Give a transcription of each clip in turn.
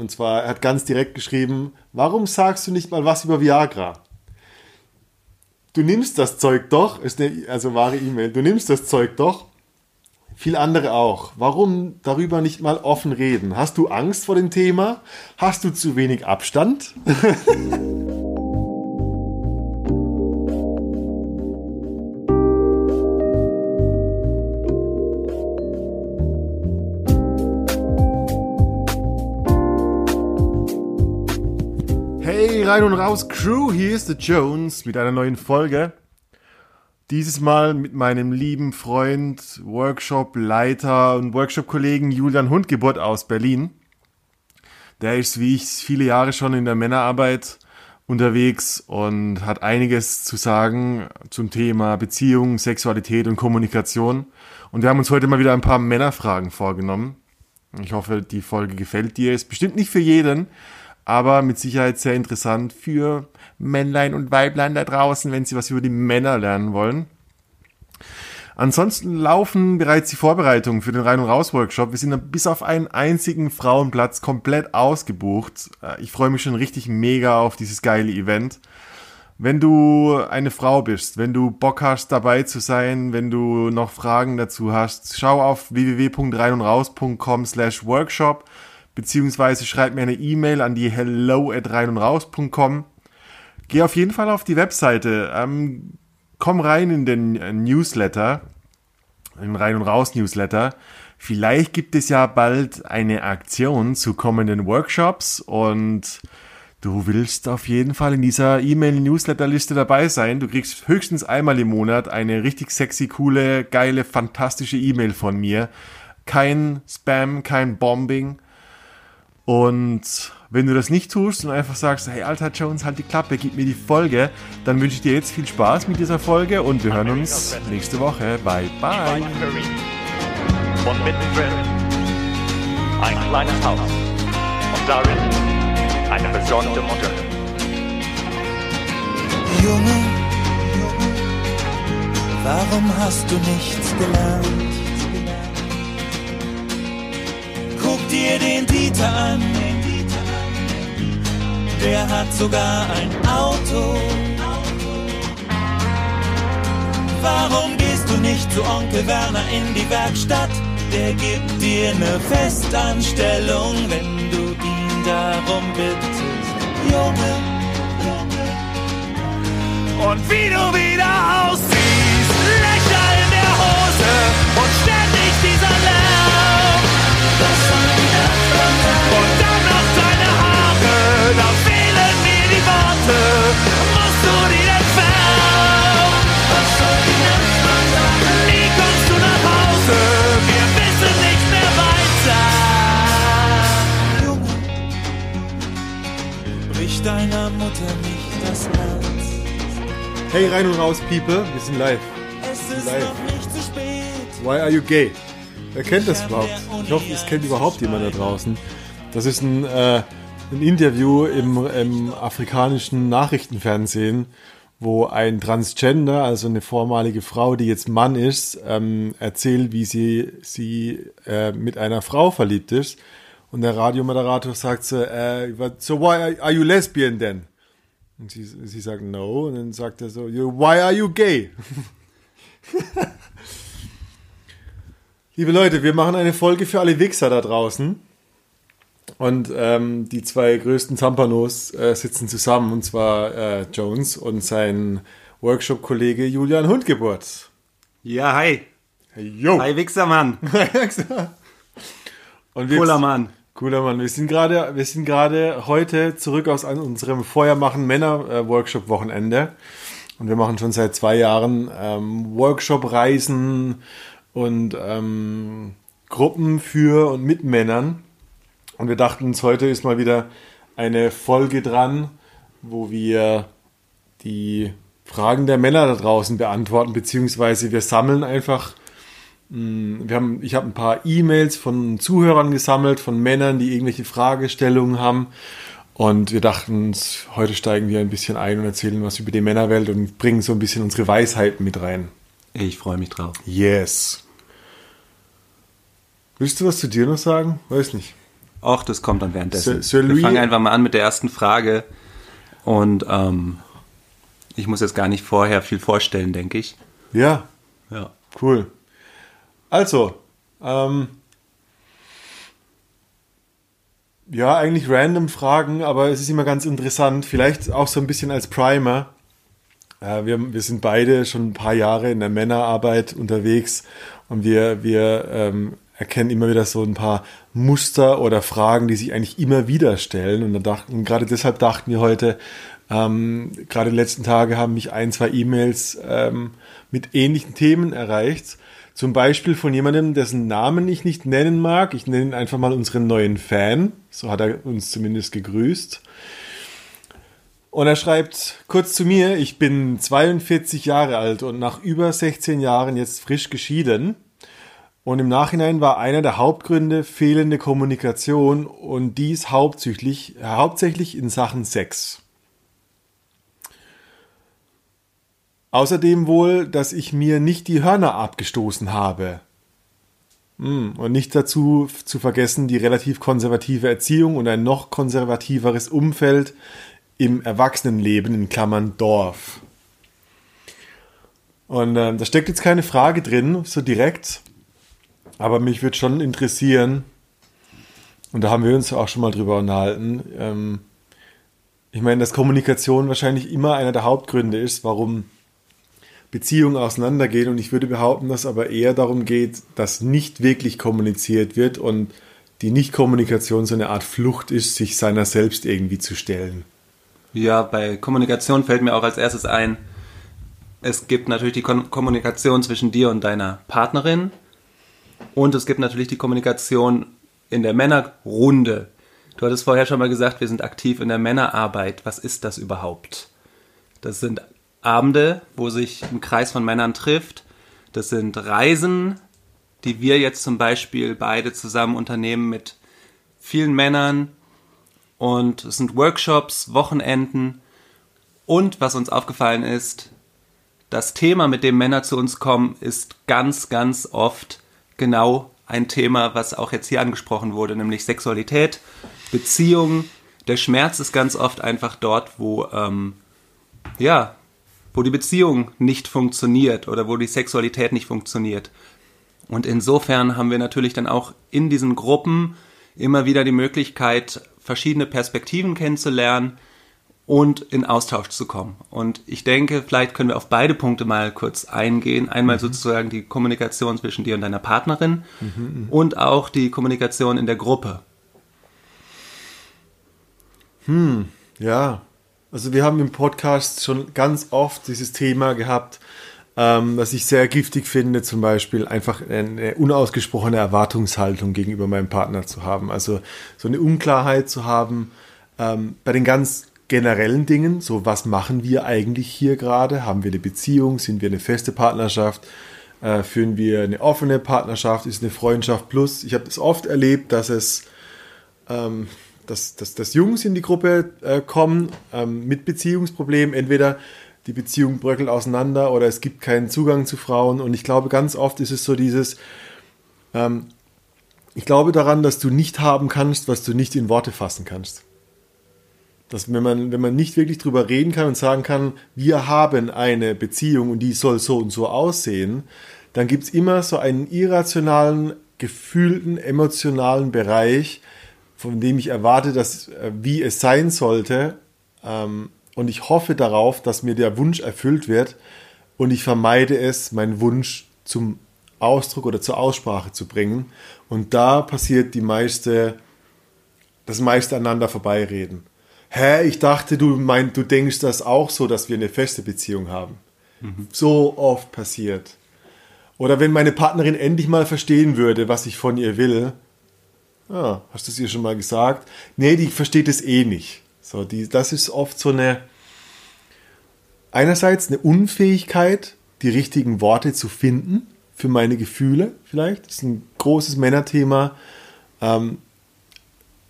Und zwar, er hat ganz direkt geschrieben, warum sagst du nicht mal was über Viagra? Du nimmst das Zeug doch, ist eine, also wahre E-Mail, du nimmst das Zeug doch, viel andere auch. Warum darüber nicht mal offen reden? Hast du Angst vor dem Thema? Hast du zu wenig Abstand? rein und raus Crew, hier ist der Jones mit einer neuen Folge. Dieses Mal mit meinem lieben Freund, Workshop-Leiter und Workshop-Kollegen Julian Hundgeburt aus Berlin. Der ist wie ich viele Jahre schon in der Männerarbeit unterwegs und hat einiges zu sagen zum Thema Beziehung, Sexualität und Kommunikation. Und wir haben uns heute mal wieder ein paar Männerfragen vorgenommen. Ich hoffe, die Folge gefällt dir. Ist bestimmt nicht für jeden, aber mit Sicherheit sehr interessant für Männlein und Weiblein da draußen, wenn sie was über die Männer lernen wollen. Ansonsten laufen bereits die Vorbereitungen für den Rein- und Raus-Workshop. Wir sind bis auf einen einzigen Frauenplatz komplett ausgebucht. Äh, ich freue mich schon richtig mega auf dieses geile Event. Wenn du eine Frau bist, wenn du Bock hast, dabei zu sein, wenn du noch Fragen dazu hast, schau auf www.reinundraus.com slash workshop beziehungsweise schreib mir eine E-Mail an die hello at reinundraus.com. Geh auf jeden Fall auf die Webseite, ähm, komm rein in den äh, Newsletter, in Rein- und Raus-Newsletter. Vielleicht gibt es ja bald eine Aktion zu kommenden Workshops und du willst auf jeden Fall in dieser E-Mail-Newsletter-Liste dabei sein. Du kriegst höchstens einmal im Monat eine richtig sexy, coole, geile, fantastische E-Mail von mir. Kein Spam, kein Bombing und wenn du das nicht tust und einfach sagst, hey Alter Jones, halt die Klappe, gib mir die Folge, dann wünsche ich dir jetzt viel Spaß mit dieser Folge und wir hören uns nächste Woche. Bye bye. Mittendrin ein kleines Haus und darin eine besorgte Mutter. Junge, warum hast du nichts gelernt? Dir den Dieter an, der hat sogar ein Auto. Warum gehst du nicht zu Onkel Werner in die Werkstatt? Der gibt dir ne Festanstellung, wenn du ihn darum bittest. Junge, und wie du wieder aussiehst, Löcher in der Hose und ständig deiner Mutter nicht das Herz. Hey, rein und raus, People, wir sind live. Es ist Live. noch nicht zu spät. Why are you gay? Wer kennt das überhaupt? Ich hoffe, es kennt überhaupt jemand da draußen. Das ist ein, äh, ein Interview im, im afrikanischen Nachrichtenfernsehen, wo ein Transgender, also eine vormalige Frau, die jetzt Mann ist, ähm, erzählt, wie sie, sie äh, mit einer Frau verliebt ist. Und der Radiomoderator sagt so, äh, so why are you lesbian then? Und sie, sie sagt no. Und dann sagt er so, "You- why are you gay? Liebe Leute, wir machen eine Folge für alle Wichser da draußen. Und ähm, die zwei größten Zampanos äh, sitzen zusammen, und zwar äh, Jones und sein Workshop-Kollege Julian Hundgeburt. Ja, hi. Hey, yo! Hi, Wichsermann. und wir, Cooler Mann. Cooler Mann. Wir sind gerade, wir sind gerade heute zurück aus unserem Feuermachen Männer äh, Workshop Wochenende und wir machen schon seit zwei Jahren ähm, Workshop Reisen und ähm, Gruppen für und mit Männern und wir dachten uns heute ist mal wieder eine Folge dran, wo wir die Fragen der Männer da draußen beantworten beziehungsweise wir sammeln einfach wir haben, ich habe ein paar E-Mails von Zuhörern gesammelt, von Männern, die irgendwelche Fragestellungen haben. Und wir dachten uns, heute steigen wir ein bisschen ein und erzählen was über die Männerwelt und bringen so ein bisschen unsere Weisheiten mit rein. Ich freue mich drauf. Yes. Willst du was zu dir noch sagen? Weiß nicht. Och, das kommt dann währenddessen. Sir- Sir Wir fangen einfach mal an mit der ersten Frage. Und ähm, ich muss jetzt gar nicht vorher viel vorstellen, denke ich. Ja, Ja. cool. Also, ähm, ja, eigentlich random Fragen, aber es ist immer ganz interessant. Vielleicht auch so ein bisschen als Primer. Äh, wir, wir sind beide schon ein paar Jahre in der Männerarbeit unterwegs und wir, wir ähm, erkennen immer wieder so ein paar Muster oder Fragen, die sich eigentlich immer wieder stellen. Und, dachten, gerade deshalb dachten wir heute, ähm, gerade die letzten Tage haben mich ein, zwei E-Mails ähm, mit ähnlichen Themen erreicht. Zum Beispiel von jemandem, dessen Namen ich nicht nennen mag. Ich nenne ihn einfach mal unseren neuen Fan. So hat er uns zumindest gegrüßt. Und er schreibt kurz zu mir, ich bin 42 Jahre alt und nach über 16 Jahren jetzt frisch geschieden. Und im Nachhinein war einer der Hauptgründe fehlende Kommunikation und dies hauptsächlich, hauptsächlich in Sachen Sex. Außerdem wohl, dass ich mir nicht die Hörner abgestoßen habe. Hm, Und nicht dazu zu vergessen die relativ konservative Erziehung und ein noch konservativeres Umfeld im Erwachsenenleben in Klammern Dorf. Und ähm, da steckt jetzt keine Frage drin, so direkt, aber mich würde schon interessieren, und da haben wir uns auch schon mal drüber unterhalten, ähm, ich meine, dass Kommunikation wahrscheinlich immer einer der Hauptgründe ist, warum Beziehungen auseinandergehen. Und ich würde behaupten, dass aber eher darum geht, dass nicht wirklich kommuniziert wird und die Nicht-Kommunikation so eine Art Flucht ist, sich seiner selbst irgendwie zu stellen. Ja, bei Kommunikation fällt mir auch als erstes ein, es gibt natürlich die Kon Kommunikation zwischen dir und deiner Partnerin und es gibt natürlich die Kommunikation in der Männerrunde. Du hattest vorher schon mal gesagt, wir sind aktiv in der Männerarbeit. Was ist das überhaupt? Das sind Abende, wo sich ein Kreis von Männern trifft. Das sind Reisen, die wir jetzt zum Beispiel beide zusammen unternehmen mit vielen Männern. Und es sind Workshops, Wochenenden. Und was uns aufgefallen ist, das Thema, mit dem Männer zu uns kommen, ist ganz, ganz oft genau ein Thema, was auch jetzt hier angesprochen wurde, nämlich Sexualität, Beziehung. Der Schmerz ist ganz oft einfach dort, wo, ähm, ja, wo die Beziehung nicht funktioniert oder wo die Sexualität nicht funktioniert. Und insofern haben wir natürlich dann auch in diesen Gruppen immer wieder die Möglichkeit, verschiedene Perspektiven kennenzulernen und in Austausch zu kommen. Und ich denke, vielleicht können wir auf beide Punkte mal kurz eingehen. Einmal sozusagen die Kommunikation zwischen dir und deiner Partnerin und auch die Kommunikation in der Gruppe. Ja, also wir haben im Podcast schon ganz oft dieses Thema gehabt, ähm, was ich sehr giftig finde, zum Beispiel einfach eine unausgesprochene Erwartungshaltung gegenüber meinem Partner zu haben. Also so eine Unklarheit zu haben ähm, bei den ganz generellen Dingen, so was machen wir eigentlich hier gerade? Haben wir eine Beziehung? Sind wir eine feste Partnerschaft? Äh, führen wir eine offene Partnerschaft? Ist eine Freundschaft plus? Ich habe das oft erlebt, dass es ähm, dass, dass, dass Jungs in die Gruppe äh, kommen ähm, mit Beziehungsproblemen. Entweder die Beziehung bröckelt auseinander oder es gibt keinen Zugang zu Frauen. Und ich glaube, ganz oft ist es so dieses, ähm, ich glaube daran, dass du nicht haben kannst, was du nicht in Worte fassen kannst. Dass wenn man, wenn man nicht wirklich drüber reden kann und sagen kann, wir haben eine Beziehung und die soll so und so aussehen, dann gibt es immer so einen irrationalen, gefühlten, emotionalen Bereich, von dem ich erwarte, dass äh, wie es sein sollte. Ähm, und ich hoffe darauf, dass mir der Wunsch erfüllt wird. Und ich vermeide es, meinen Wunsch zum Ausdruck oder zur Aussprache zu bringen. Und da passiert die meiste, das meiste aneinander vorbeireden. Hä, ich dachte, du meinst, du denkst das auch so, dass wir eine feste Beziehung haben. So oft passiert. Oder wenn meine Partnerin endlich mal verstehen würde, was ich von ihr will, Ah, hast du es ihr schon mal gesagt? Nee, die versteht es eh nicht. So, die, das ist oft so eine, einerseits eine Unfähigkeit, die richtigen Worte zu finden für meine Gefühle vielleicht. Das ist ein großes Männerthema. Ähm,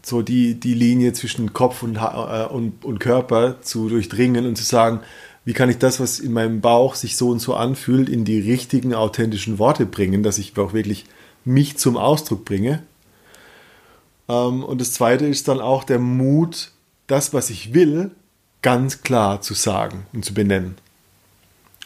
so die, die Linie zwischen Kopf und, äh, und, und Körper zu durchdringen und zu sagen, wie kann ich das, was in meinem Bauch sich so und so anfühlt, in die richtigen, authentischen Worte bringen, dass ich auch wirklich mich zum Ausdruck bringe. Ähm, und das zweite ist dann auch der Mut, das, was ich will, ganz klar zu sagen und zu benennen.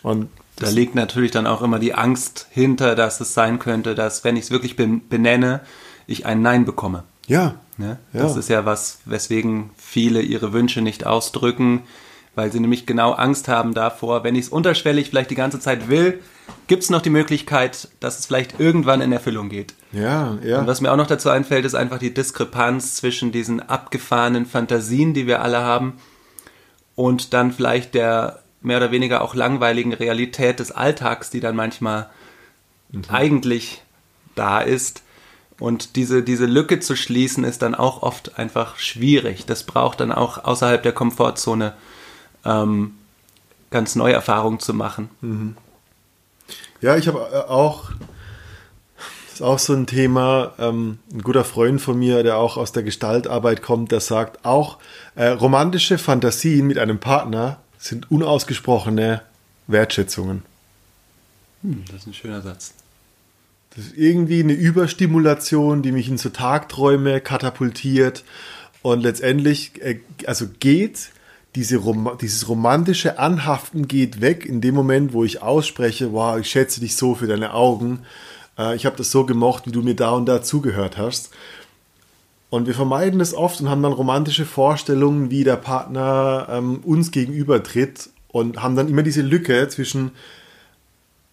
Und da liegt natürlich dann auch immer die Angst hinter, dass es sein könnte, dass wenn ich es wirklich benenne, ich ein Nein bekomme. Ja. ja. Das ist ja was, weswegen viele ihre Wünsche nicht ausdrücken, weil sie nämlich genau Angst haben davor, wenn ich es unterschwellig vielleicht die ganze Zeit will, gibt es noch die Möglichkeit, dass es vielleicht irgendwann in Erfüllung geht. Ja, ja. Und was mir auch noch dazu einfällt, ist einfach die Diskrepanz zwischen diesen abgefahrenen Fantasien, die wir alle haben, und dann vielleicht der mehr oder weniger auch langweiligen Realität des Alltags, die dann manchmal mhm. eigentlich da ist. Und diese, diese Lücke zu schließen, ist dann auch oft einfach schwierig. Das braucht dann auch außerhalb der Komfortzone ähm, ganz neue Erfahrungen zu machen. Mhm. Ja, ich habe äh, auch, das ist auch so ein Thema, ähm, ein guter Freund von mir, der auch aus der Gestaltarbeit kommt, der sagt, auch äh, romantische Fantasien mit einem Partner sind unausgesprochene Wertschätzungen. Hm, das ist ein schöner Satz. Das ist irgendwie eine Überstimulation, die mich in so Tagträume katapultiert und letztendlich, äh, also geht diese Rom dieses romantische Anhaften geht weg in dem Moment, wo ich ausspreche, wow, ich schätze dich so für deine Augen. Äh, ich habe das so gemocht, wie du mir da und da zugehört hast. Und wir vermeiden das oft und haben dann romantische Vorstellungen, wie der Partner ähm, uns gegenüber tritt und haben dann immer diese Lücke zwischen,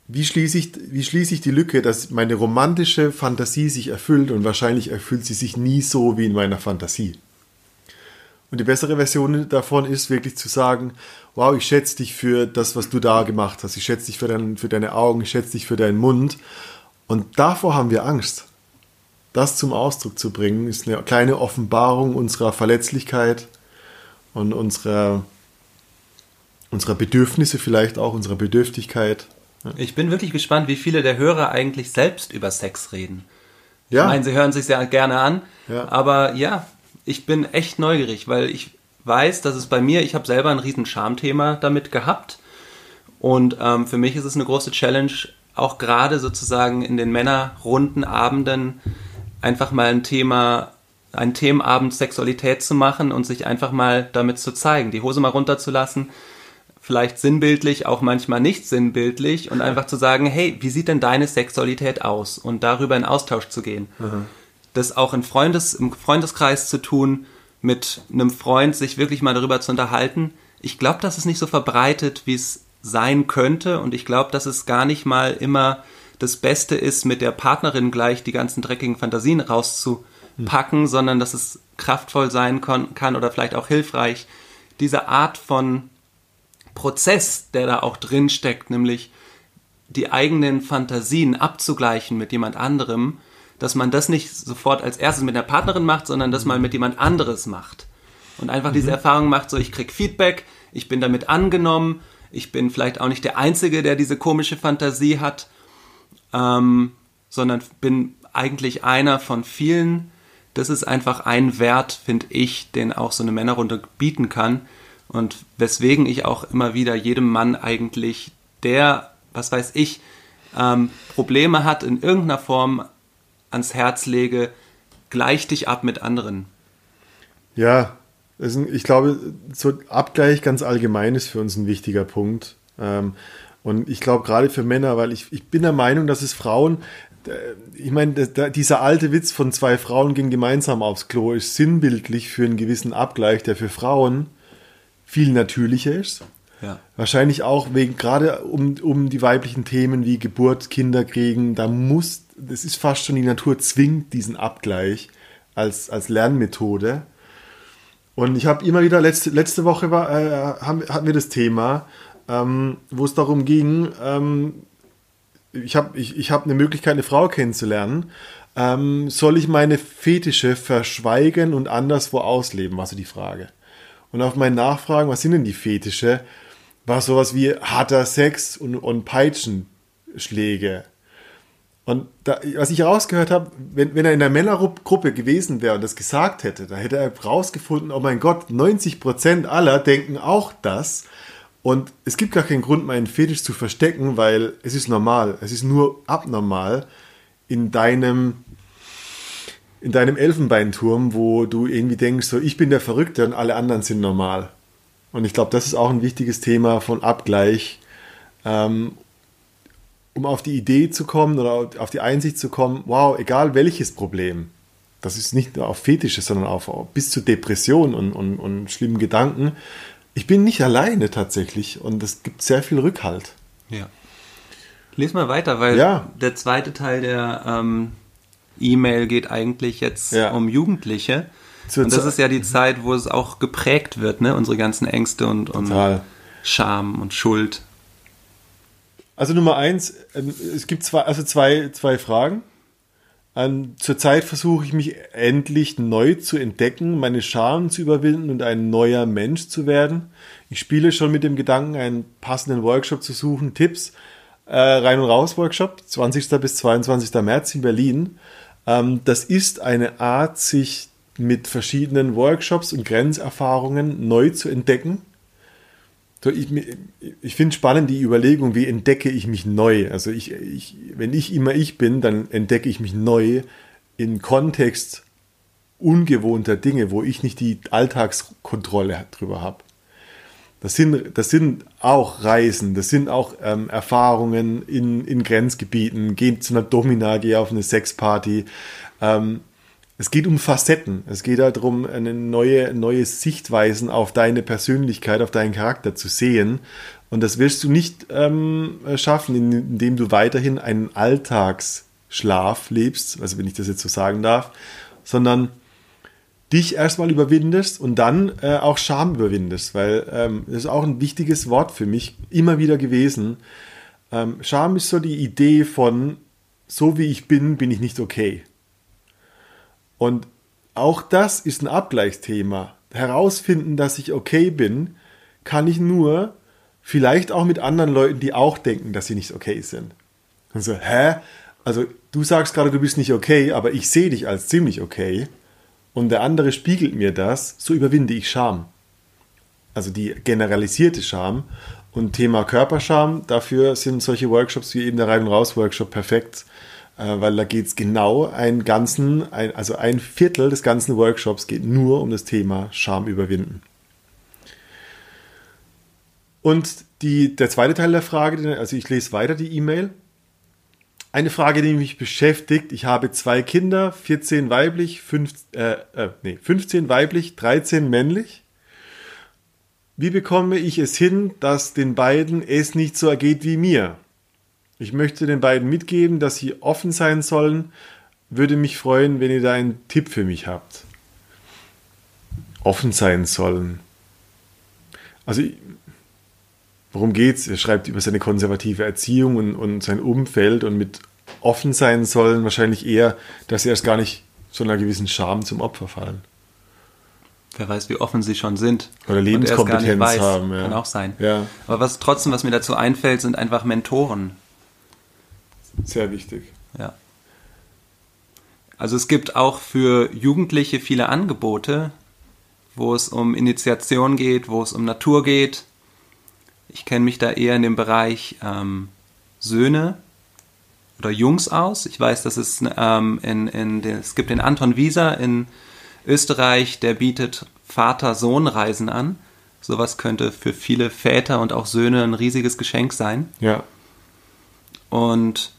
wie schließe, ich, wie schließe ich die Lücke, dass meine romantische Fantasie sich erfüllt und wahrscheinlich erfüllt sie sich nie so wie in meiner Fantasie. Und die bessere Version davon ist wirklich zu sagen, wow, ich schätze dich für das, was du da gemacht hast. Ich schätze dich für, dein, für deine Augen, ich schätze dich für deinen Mund. Und davor haben wir Angst das zum Ausdruck zu bringen, ist eine kleine Offenbarung unserer Verletzlichkeit und unserer, unserer Bedürfnisse, vielleicht auch unserer Bedürftigkeit. Ich bin wirklich gespannt, wie viele der Hörer eigentlich selbst über Sex reden. Ja. Ich meine, sie hören sich sehr gerne an, ja. aber ja, ich bin echt neugierig, weil ich weiß, dass es bei mir, ich habe selber ein riesen Schamthema damit gehabt und ähm, für mich ist es eine große Challenge, auch gerade sozusagen in den Männerrunden, Abenden, einfach mal ein Thema, einen Themenabend Sexualität zu machen und sich einfach mal damit zu zeigen, die Hose mal runterzulassen, vielleicht sinnbildlich, auch manchmal nicht sinnbildlich und einfach zu sagen, hey, wie sieht denn deine Sexualität aus? Und darüber in Austausch zu gehen. Mhm. Das auch in Freundes, im Freundeskreis zu tun, mit einem Freund sich wirklich mal darüber zu unterhalten. Ich glaube, das ist nicht so verbreitet, wie es sein könnte und ich glaube, dass es gar nicht mal immer das Beste ist, mit der Partnerin gleich die ganzen dreckigen Fantasien rauszupacken, mhm. sondern dass es kraftvoll sein kann oder vielleicht auch hilfreich, diese Art von Prozess, der da auch drin steckt, nämlich die eigenen Fantasien abzugleichen mit jemand anderem, dass man das nicht sofort als erstes mit der Partnerin macht, sondern dass man mit jemand anderes macht. Und einfach mhm. diese Erfahrung macht, so ich krieg Feedback, ich bin damit angenommen, ich bin vielleicht auch nicht der Einzige, der diese komische Fantasie hat ähm, sondern bin eigentlich einer von vielen. Das ist einfach ein Wert, finde ich, den auch so eine Männerrunde bieten kann. Und weswegen ich auch immer wieder jedem Mann eigentlich, der, was weiß ich, ähm, Probleme hat, in irgendeiner Form ans Herz lege, gleich dich ab mit anderen. Ja, ich glaube, so Abgleich ganz allgemein ist für uns ein wichtiger Punkt. Ähm, und ich glaube gerade für Männer, weil ich, ich bin der Meinung, dass es Frauen, äh, ich meine, dieser alte Witz von zwei Frauen gehen gemeinsam aufs Klo ist sinnbildlich für einen gewissen Abgleich, der für Frauen viel natürlicher ist. Ja. Wahrscheinlich auch wegen, gerade um, um die weiblichen Themen wie Geburt, Kinder kriegen, da muss, das ist fast schon die Natur zwingt diesen Abgleich als, als Lernmethode. Und ich habe immer wieder, letzte, letzte Woche war, äh, haben, hatten wir das Thema, ähm, wo es darum ging, ähm, ich habe ich, ich hab eine Möglichkeit, eine Frau kennenzulernen. Ähm, soll ich meine Fetische verschweigen und anderswo ausleben, war so die Frage. Und auf meine Nachfragen, was sind denn die Fetische, war sowas wie harter Sex und, und Peitschenschläge. Und da, was ich herausgehört habe, wenn, wenn er in der Männergruppe gewesen wäre und das gesagt hätte, da hätte er herausgefunden, oh mein Gott, 90% aller denken auch das. Und es gibt gar keinen Grund, meinen Fetisch zu verstecken, weil es ist normal. Es ist nur abnormal in deinem in deinem Elfenbeinturm, wo du irgendwie denkst, so ich bin der Verrückte und alle anderen sind normal. Und ich glaube, das ist auch ein wichtiges Thema von Abgleich, ähm, um auf die Idee zu kommen oder auf die Einsicht zu kommen, wow, egal welches Problem, das ist nicht nur auf Fetische, sondern auf, bis zu Depression und, und, und schlimmen Gedanken. Ich bin nicht alleine tatsächlich und es gibt sehr viel Rückhalt. Ja. Lies mal weiter, weil Ja. der zweite Teil der ähm, E-Mail geht eigentlich jetzt Ja. um Jugendliche. Zur und das Ze- ist ja die Zeit, wo es auch geprägt wird, ne? Unsere ganzen Ängste und, und. Scham und Schuld. Also Nummer eins, ähm, es gibt zwei, also zwei, zwei Fragen. Ähm, Zurzeit versuche ich mich endlich neu zu entdecken, meine Scham zu überwinden und ein neuer Mensch zu werden. Ich spiele schon mit dem Gedanken, einen passenden Workshop zu suchen. Tipps, äh, Rein- und Raus-Workshop, 20. bis 22. März in Berlin. Ähm, das ist eine Art, sich mit verschiedenen Workshops und Grenzerfahrungen neu zu entdecken. So, ich ich finde spannend die Überlegung, wie entdecke ich mich neu? Also ich, ich, wenn ich immer ich bin, dann entdecke ich mich neu im Kontext ungewohnter Dinge, wo ich nicht die Alltagskontrolle drüber habe. Das sind, das sind auch Reisen, das sind auch ähm, Erfahrungen in, in Grenzgebieten, geh zu einer Domina, geh auf eine Sexparty. Ähm, es geht um Facetten. Es geht darum, eine neue, neue Sichtweisen auf deine Persönlichkeit, auf deinen Charakter zu sehen. Und das wirst du nicht ähm, schaffen, indem du weiterhin einen Alltagsschlaf lebst, also wenn ich das jetzt so sagen darf, sondern dich erstmal überwindest und dann äh, auch Scham überwindest, weil ähm, das ist auch ein wichtiges Wort für mich immer wieder gewesen. Ähm, Scham ist so die Idee von, so wie ich bin, bin ich nicht okay. Und auch das ist ein Abgleichsthema. Herausfinden, dass ich okay bin, kann ich nur vielleicht auch mit anderen Leuten, die auch denken, dass sie nicht okay sind. Und so, hä? Also du sagst gerade, du bist nicht okay, aber ich sehe dich als ziemlich okay und der andere spiegelt mir das, so überwinde ich Scham. Also die generalisierte Scham. Und Thema Körperscham, dafür sind solche Workshops wie eben der Rein- und Raus-Workshop perfekt, weil da geht es genau einen ganzen, ein, also ein Viertel des ganzen Workshops geht nur um das Thema Scham überwinden. Und die, der zweite Teil der Frage, also ich lese weiter die E-Mail. Eine Frage, die mich beschäftigt. Ich habe zwei Kinder, 14 weiblich, 5, äh, äh, nee, 15 weiblich, 13 männlich. Wie bekomme ich es hin, dass den beiden es nicht so ergeht wie mir? Ich möchte den beiden mitgeben, dass sie offen sein sollen. Würde mich freuen, wenn ihr da einen Tipp für mich habt. Offen sein sollen. Also, worum geht's? Er schreibt über seine konservative Erziehung und, und sein Umfeld und mit offen sein sollen wahrscheinlich eher, dass sie erst gar nicht so einer gewissen Scham zum Opfer fallen. Wer weiß, wie offen sie schon sind. Oder er Lebenskompetenz weiß. haben, ja. Kann auch sein. Ja. Aber was trotzdem, was mir dazu einfällt, sind einfach Mentoren. Sehr wichtig. Ja. Also es gibt auch für Jugendliche viele Angebote, wo es um Initiation geht, wo es um Natur geht. Ich kenne mich da eher in dem Bereich ähm, Söhne oder Jungs aus. Ich weiß, dass es ähm, in, in den, es gibt den Anton Wieser in Österreich, der bietet Vater-Sohn-Reisen an. Sowas könnte für viele Väter und auch Söhne ein riesiges Geschenk sein. Ja. Und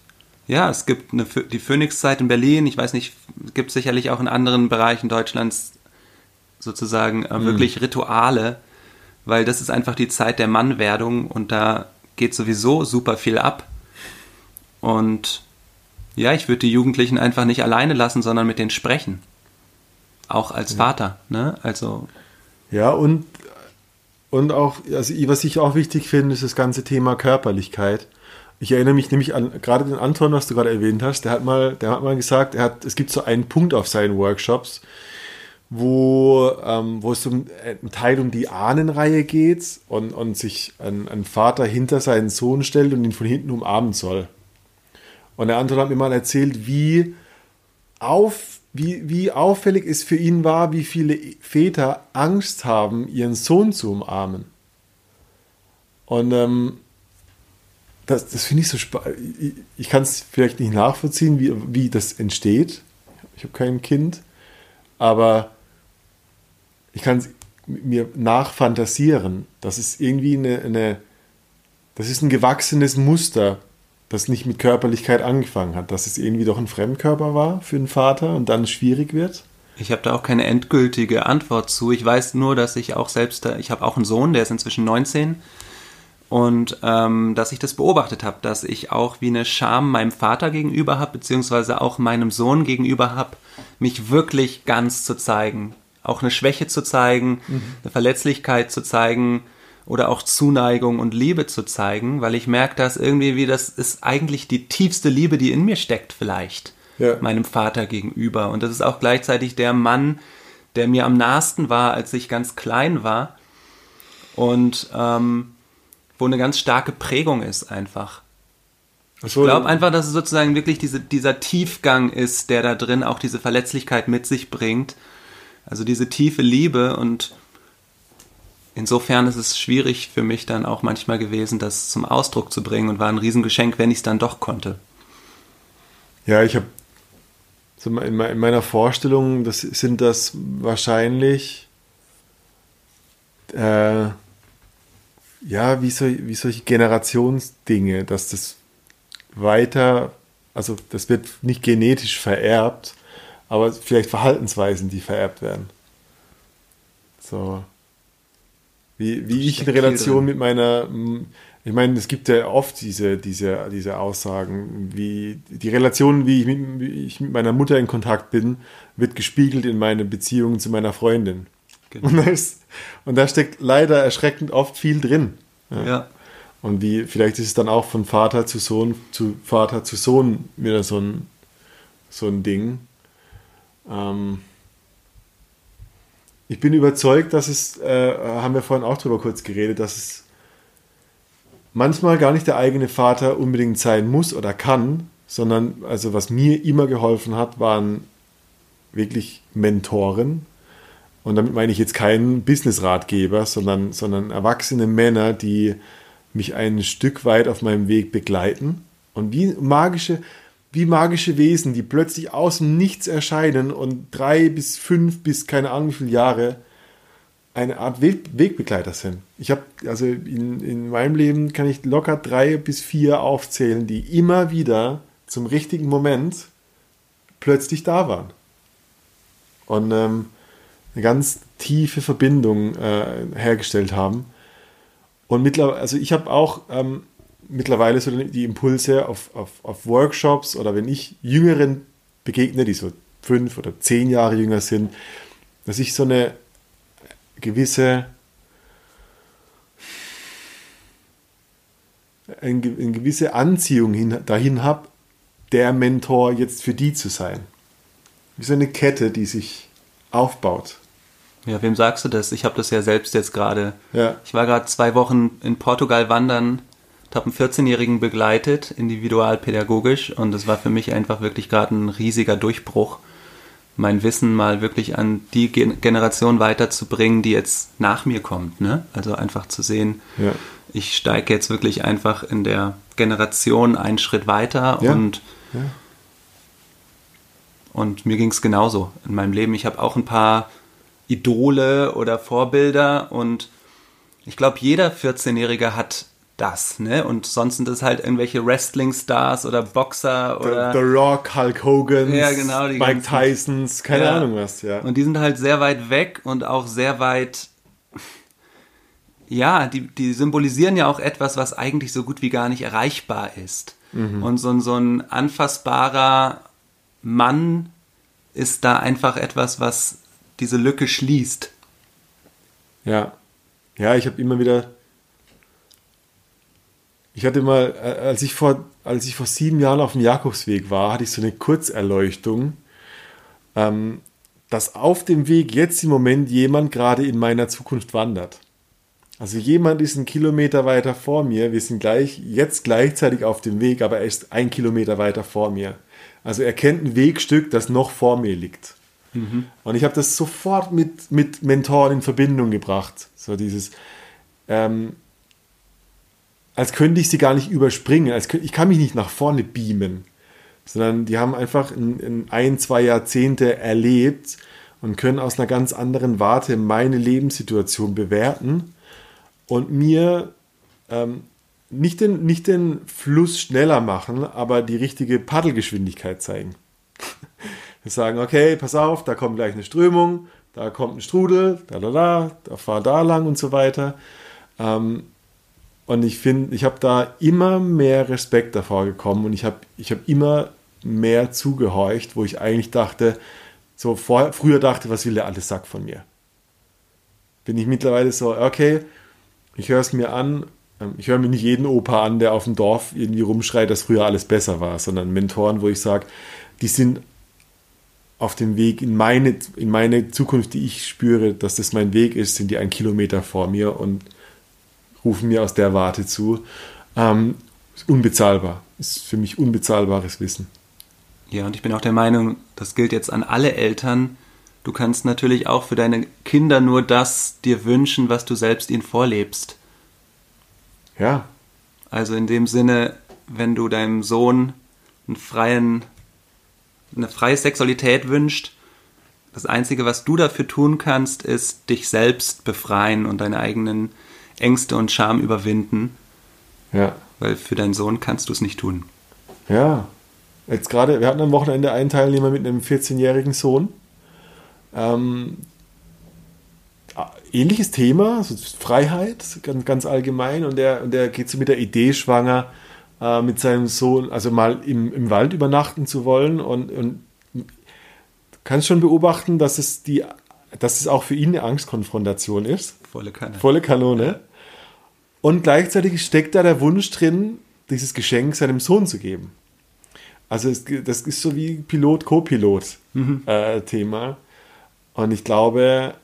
ja, es gibt eine, die Phoenix-Zeit in Berlin. Ich weiß nicht, es gibt sicherlich auch in anderen Bereichen Deutschlands sozusagen äh, wirklich Rituale, weil das ist einfach die Zeit der Mannwerdung und da geht sowieso super viel ab. Und ja, ich würde die Jugendlichen einfach nicht alleine lassen, sondern mit denen sprechen. Auch als Vater, ne? Also, Ja, und, und auch, also was ich auch wichtig finde, ist das ganze Thema Körperlichkeit. Ich erinnere mich nämlich an gerade den Anton, was du gerade erwähnt hast, der hat mal, der hat mal gesagt, er hat, es gibt so einen Punkt auf seinen Workshops, wo, ähm, wo es um einen Teil um die Ahnenreihe geht und, und sich ein, ein Vater hinter seinen Sohn stellt und ihn von hinten umarmen soll. Und der Anton hat mir mal erzählt, wie auf, wie, wie auffällig es für ihn war, wie viele Väter Angst haben, ihren Sohn zu umarmen. Und ähm, das, das finde ich so spannend. Ich, ich kann es vielleicht nicht nachvollziehen, wie, wie das entsteht. Ich habe kein Kind, aber ich kann es mir nachfantasieren. Das ist irgendwie eine, eine, das ist ein gewachsenes Muster, das nicht mit Körperlichkeit angefangen hat, dass es irgendwie doch ein Fremdkörper war für den Vater und dann schwierig wird. Ich habe da auch keine endgültige Antwort zu. Ich weiß nur, dass ich auch selbst, ich habe auch einen Sohn, der ist inzwischen 19 und ähm, dass ich das beobachtet habe, dass ich auch wie eine Scham meinem Vater gegenüber habe, beziehungsweise auch meinem Sohn gegenüber habe, mich wirklich ganz zu zeigen, auch eine Schwäche zu zeigen, mhm. eine Verletzlichkeit zu zeigen oder auch Zuneigung und Liebe zu zeigen, weil ich merke, dass irgendwie wie das ist eigentlich die tiefste Liebe, die in mir steckt vielleicht ja. meinem Vater gegenüber und das ist auch gleichzeitig der Mann, der mir am nahesten war, als ich ganz klein war und ähm, wo eine ganz starke Prägung ist einfach. Ich glaube einfach, dass es sozusagen wirklich diese, dieser Tiefgang ist, der da drin auch diese Verletzlichkeit mit sich bringt also diese tiefe Liebe und insofern ist es schwierig für mich dann auch manchmal gewesen, das zum Ausdruck zu bringen und war ein Riesengeschenk, wenn ich es dann doch konnte. Ja, ich habe in meiner Vorstellung, das sind das wahrscheinlich äh, ja, wie, so, wie solche Generationsdinge, dass das weiter, also das wird nicht genetisch vererbt, aber vielleicht Verhaltensweisen, die vererbt werden. So. Wie, wie ich in Relation mit meiner, ich meine, es gibt ja oft diese, diese, diese Aussagen, wie die Relation, wie ich, mit, wie ich mit meiner Mutter in Kontakt bin, wird gespiegelt in meine Beziehungen zu meiner Freundin. Genau. Und, da ist, und da steckt leider erschreckend oft viel drin. Ja. ja. Und wie, vielleicht ist es dann auch von Vater zu Sohn, zu Vater zu Sohn wieder so ein, so ein Ding. Ähm, ich bin überzeugt, dass es, äh, haben wir vorhin auch drüber kurz geredet, dass es manchmal gar nicht der eigene Vater unbedingt sein muss oder kann, sondern also was mir immer geholfen hat, waren wirklich Mentoren. Und damit meine ich jetzt keinen Business-Ratgeber, sondern, sondern erwachsene Männer, die mich ein Stück weit auf meinem Weg begleiten. Und wie magische, wie magische Wesen, die plötzlich aus dem Nichts erscheinen und drei bis fünf bis keine Ahnung wie viele Jahre eine Art Weg Wegbegleiter sind. Ich habe, also in, in meinem Leben kann ich locker drei bis vier aufzählen, die immer wieder zum richtigen Moment plötzlich da waren. Und ähm, eine ganz tiefe Verbindung äh, hergestellt haben. Und mittlerweile, also ich habe auch ähm, mittlerweile so die Impulse auf, auf, auf Workshops oder wenn ich Jüngeren begegne, die so fünf oder zehn Jahre jünger sind, dass ich so eine gewisse eine, gewisse Anziehung hin, dahin habe, der Mentor jetzt für die zu sein. Wie so eine Kette, die sich aufbaut. Ja, wem sagst du das? Ich habe das ja selbst jetzt gerade. Ja. Ich war gerade zwei Wochen in Portugal wandern habe einen 14-Jährigen begleitet, individualpädagogisch, und das war für mich einfach wirklich gerade ein riesiger Durchbruch, mein Wissen mal wirklich an die Gen Generation weiterzubringen, die jetzt nach mir kommt. Ne? Also einfach zu sehen, ja. ich steige jetzt wirklich einfach in der Generation einen Schritt weiter ja. und ja. und mir ging es genauso in meinem Leben. Ich habe auch ein paar Idole oder Vorbilder und ich glaube, jeder 14-Jährige hat das, ne? Und sonst sind es halt irgendwelche Wrestling-Stars oder Boxer oder. The, The Rock, Hulk Hogan, ja, genau, Mike Tysons, keine ja. Ahnung was, ja. Und die sind halt sehr weit weg und auch sehr weit. Ja, die, die symbolisieren ja auch etwas, was eigentlich so gut wie gar nicht erreichbar ist. Mhm. Und so, so ein anfassbarer Mann ist da einfach etwas, was diese Lücke schließt. Ja. Ja, ich habe immer wieder ich hatte mal, äh, als ich vor, als ich vor sieben Jahren auf dem Jakobsweg war, hatte ich so eine Kurzerleuchtung, ähm, dass auf dem Weg jetzt im Moment jemand gerade in meiner Zukunft wandert. Also jemand ist einen Kilometer weiter vor mir, wir sind gleich, jetzt gleichzeitig auf dem Weg, aber er ist ein Kilometer weiter vor mir. Also er kennt ein Wegstück, das noch vor mir liegt. Mhm. Und ich habe das sofort mit, mit Mentoren in Verbindung gebracht. So dieses, ähm, als könnte ich sie gar nicht überspringen, als könnte, ich kann mich nicht nach vorne beamen, sondern die haben einfach in, in ein, zwei Jahrzehnte erlebt und können aus einer ganz anderen Warte meine Lebenssituation bewerten und mir ähm, nicht, den, nicht den Fluss schneller machen, aber die richtige Paddelgeschwindigkeit zeigen. Wir sagen, okay, pass auf, da kommt gleich eine Strömung, da kommt ein Strudel, da, da, da, da fahr da lang und so weiter. Ähm, und ich finde, ich habe da immer mehr Respekt davor gekommen und ich habe ich hab immer mehr zugehorcht, wo ich eigentlich dachte, so vor, früher dachte, was will der alte Sack von mir? Bin ich mittlerweile so, okay, ich höre es mir an, ähm, ich höre mir nicht jeden Opa an, der auf dem Dorf irgendwie rumschreit, dass früher alles besser war, sondern Mentoren, wo ich sage, die sind auf dem Weg in meine, in meine Zukunft, die ich spüre, dass das mein Weg ist, sind die ein Kilometer vor mir und rufen mir aus der Warte zu. Ähm, ist unbezahlbar. Ist für mich unbezahlbares Wissen. Ja, und ich bin auch der Meinung, das gilt jetzt an alle Eltern. Du kannst natürlich auch für deine Kinder nur das dir wünschen, was du selbst ihnen vorlebst. Ja. Also in dem Sinne, wenn du deinem Sohn einen freien eine freie Sexualität wünscht, das Einzige, was du dafür tun kannst, ist dich selbst befreien und deine eigenen Ängste und Scham überwinden. Ja. Weil für deinen Sohn kannst du es nicht tun. Ja. Jetzt gerade, wir hatten am Wochenende einen Teilnehmer mit einem 14-jährigen Sohn. Ähm, ähnliches Thema, so Freiheit, ganz, ganz allgemein. Und der, und der geht so mit der Idee schwanger, äh, mit seinem Sohn, also mal im, im Wald übernachten zu wollen. Und, und kannst schon beobachten, dass es, die, dass es auch für ihn eine Angstkonfrontation ist. Volle Kanne. Volle Kanone. Und gleichzeitig steckt da der Wunsch drin, dieses Geschenk seinem Sohn zu geben. Also es, das ist so wie Pilot-Co-Pilot-Thema. Mhm. Äh, und ich glaube,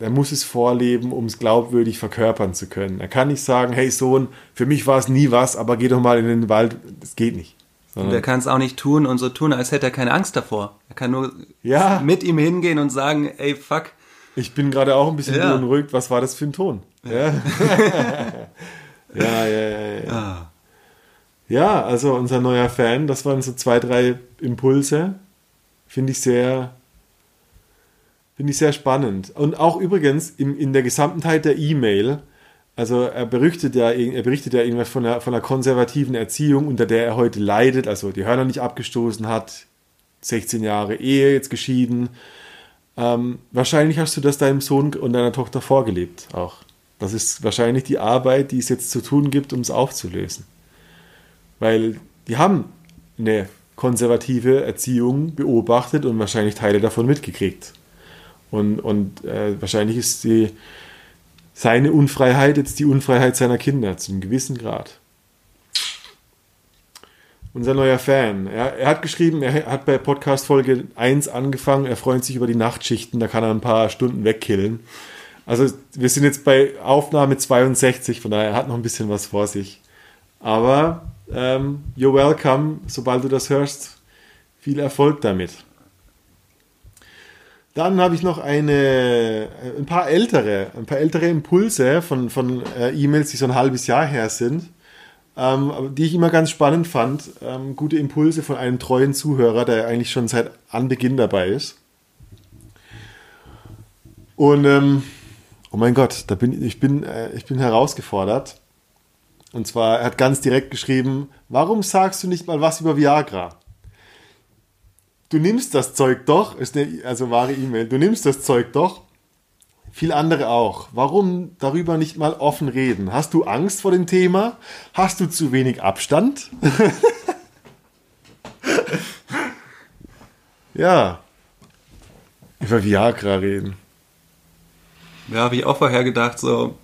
er muss es vorleben, um es glaubwürdig verkörpern zu können. Er kann nicht sagen, hey Sohn, für mich war es nie was, aber geh doch mal in den Wald. Das geht nicht. Und er kann es auch nicht tun und so tun, als hätte er keine Angst davor. Er kann nur ja. mit ihm hingehen und sagen, ey, fuck. Ich bin gerade auch ein bisschen ja. beunruhigt. Was war das für ein Ton? Ja, ja, ja, ja. Ja. Ah. ja, also unser neuer Fan, das waren so zwei, drei Impulse. Finde ich sehr, Finde ich sehr spannend. Und auch übrigens in, in der Gesamtheit der E-Mail, also er berichtet ja, er berichtet ja irgendwas von einer, von einer konservativen Erziehung, unter der er heute leidet, also die Hörner nicht abgestoßen hat, 16 Jahre Ehe, jetzt geschieden. Ähm, wahrscheinlich hast du das deinem Sohn und deiner Tochter vorgelebt auch. Das ist wahrscheinlich die Arbeit, die es jetzt zu tun gibt, um es aufzulösen. Weil die haben eine konservative Erziehung beobachtet und wahrscheinlich Teile davon mitgekriegt. Und, und äh, wahrscheinlich ist die, seine Unfreiheit jetzt die Unfreiheit seiner Kinder zum gewissen Grad. Unser neuer Fan. Er, er hat geschrieben, er hat bei Podcast Folge 1 angefangen, er freut sich über die Nachtschichten, da kann er ein paar Stunden wegkillen. Also wir sind jetzt bei Aufnahme 62, von daher er hat noch ein bisschen was vor sich. Aber ähm, you're welcome, sobald du das hörst. Viel Erfolg damit. Dann habe ich noch eine, ein paar ältere, ein paar ältere Impulse von, von äh, E-Mails, die so ein halbes Jahr her sind, ähm, die ich immer ganz spannend fand. Ähm, gute Impulse von einem treuen Zuhörer, der eigentlich schon seit Anbeginn dabei ist. Und ähm, oh mein Gott, da bin ich bin äh, ich bin herausgefordert. Und zwar er hat ganz direkt geschrieben: Warum sagst du nicht mal was über Viagra? Du nimmst das Zeug doch, ist eine, also wahre E-Mail, du nimmst das Zeug doch, viel andere auch. Warum darüber nicht mal offen reden? Hast du Angst vor dem Thema? Hast du zu wenig Abstand? ja. Über Viagra reden. Ja, habe ich auch vorher gedacht, so,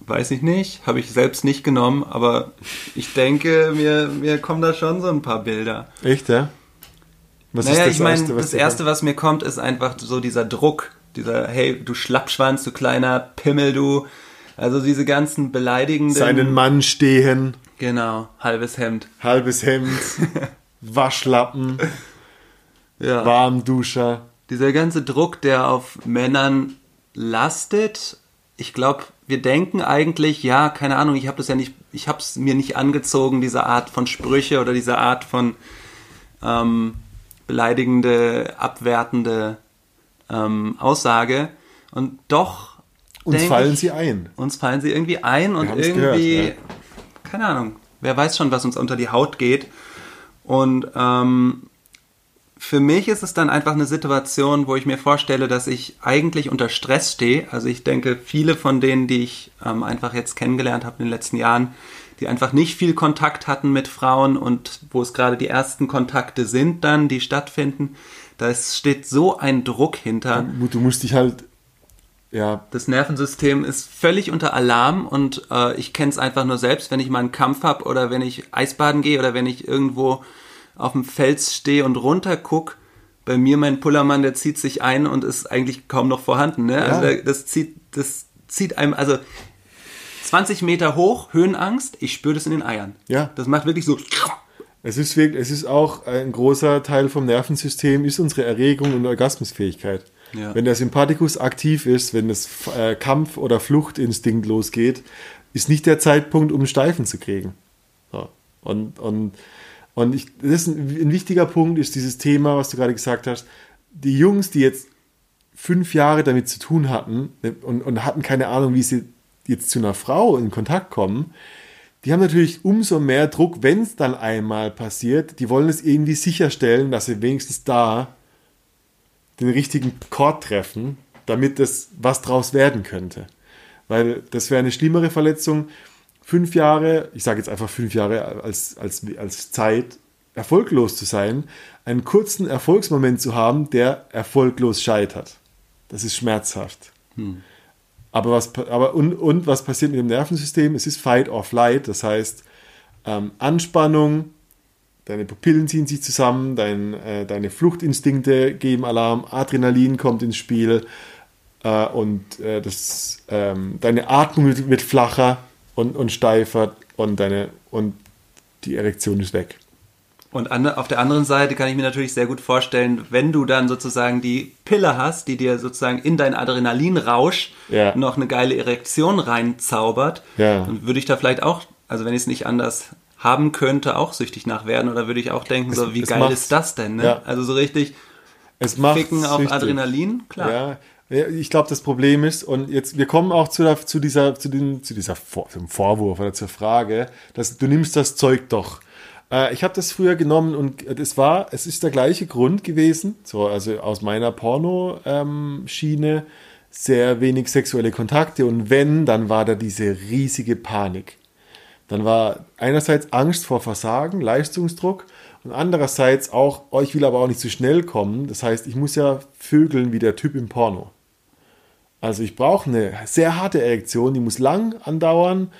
weiß ich nicht, habe ich selbst nicht genommen, aber ich denke, mir, mir kommen da schon so ein paar Bilder. Echt, ja? Was naja, ich meine, das Erste, was mir kommt, ist einfach so dieser Druck, dieser, hey, du Schlappschwanz, du kleiner Pimmel, du. Also diese ganzen beleidigenden. Seinen Mann stehen. Genau, halbes Hemd. Halbes Hemd, Waschlappen, ja. Warmduscher. Dieser ganze Druck, der auf Männern lastet, ich glaube, wir denken eigentlich, ja, keine Ahnung, ich habe das ja nicht, ich habe es mir nicht angezogen, diese Art von Sprüche oder diese Art von ähm, beleidigende, abwertende ähm, Aussage. Und doch Uns fallen ich, sie ein. uns fallen sie irgendwie ein und haben's irgendwie, gehört, keine Ahnung, wer weiß schon, was uns unter die Haut geht. Und ähm, für mich ist es dann einfach eine Situation, wo ich mir vorstelle, dass ich eigentlich unter Stress stehe. Also ich denke, viele von denen, die ich ähm, einfach jetzt kennengelernt habe in den letzten Jahren, die einfach nicht viel Kontakt hatten mit Frauen und wo es gerade die ersten Kontakte sind dann, die stattfinden, da steht so ein Druck hinter Du musst dich halt, ja, das Nervensystem ist völlig unter Alarm und äh, ich kenne es einfach nur selbst, wenn ich mal einen Kampf habe oder wenn ich Eisbaden gehe oder wenn ich irgendwo auf dem Fels stehe und runter guck. Bei mir mein Pullermann, der zieht sich ein und ist eigentlich kaum noch vorhanden. Ne? Also Ja. der- das zieht, das zieht einem, also 20 Meter hoch, Höhenangst, ich spüre das in den Eiern. Ja. Das macht wirklich so. Es ist, wirklich, es ist auch ein großer Teil vom Nervensystem, ist unsere Erregung und Orgasmusfähigkeit. Ja. Wenn der Sympathikus aktiv ist, wenn das äh, Kampf- oder Fluchtinstinkt losgeht, ist nicht der Zeitpunkt, um einen Steifen zu kriegen. So. Und, und, und ich, das ist ein, ein wichtiger Punkt, ist dieses Thema, was du gerade gesagt hast. Die Jungs, die jetzt fünf Jahre damit zu tun hatten ne, und, und hatten keine Ahnung, wie sie jetzt zu einer Frau in Kontakt kommen, die haben natürlich umso mehr Druck, wenn es dann einmal passiert. Die wollen es irgendwie sicherstellen, dass sie wenigstens da den richtigen Chord treffen, damit das was draus werden könnte. Weil das wäre eine schlimmere Verletzung. Fünf Jahre, ich sage jetzt einfach fünf Jahre als, als, als Zeit, erfolglos zu sein, einen kurzen Erfolgsmoment zu haben, der erfolglos scheitert. Das ist schmerzhaft. Aber was, aber und, und was passiert mit dem Nervensystem? Es ist Fight or Flight, das heißt ähm, Anspannung, deine Pupillen ziehen sich zusammen, dein, äh, deine Fluchtinstinkte geben Alarm, Adrenalin kommt ins Spiel äh, und äh, das, ähm, deine Atmung wird, wird flacher und, und steifer und, deine, und die Erektion ist weg. Und an, auf der anderen Seite kann ich mir natürlich sehr gut vorstellen, wenn du dann sozusagen die Pille hast, die dir sozusagen in dein Adrenalinrausch Ja. noch eine geile Erektion reinzaubert, Ja. dann würde ich da vielleicht auch, also wenn ich es nicht anders haben könnte, auch süchtig nach werden oder würde ich auch denken, so wie es geil ist das denn? Ne? Ja. Also so richtig Es ficken auf süchtig. Adrenalin, klar. Ich glaube, das Problem ist, und jetzt, wir kommen auch zu, der, zu dieser, zu, den, zu dieser Vor zum Vorwurf oder zur Frage, dass du nimmst das Zeug doch. Äh, ich habe das früher genommen und es war, es ist der gleiche Grund gewesen, so, also aus meiner Porno-Schiene, sehr wenig sexuelle Kontakte und wenn, dann war da diese riesige Panik. Dann war einerseits Angst vor Versagen, Leistungsdruck und andererseits auch, oh, ich will aber auch nicht zu schnell kommen. Das heißt, ich muss ja vögeln wie der Typ im Porno. Also ich brauche eine sehr harte Erektion, die muss lang andauern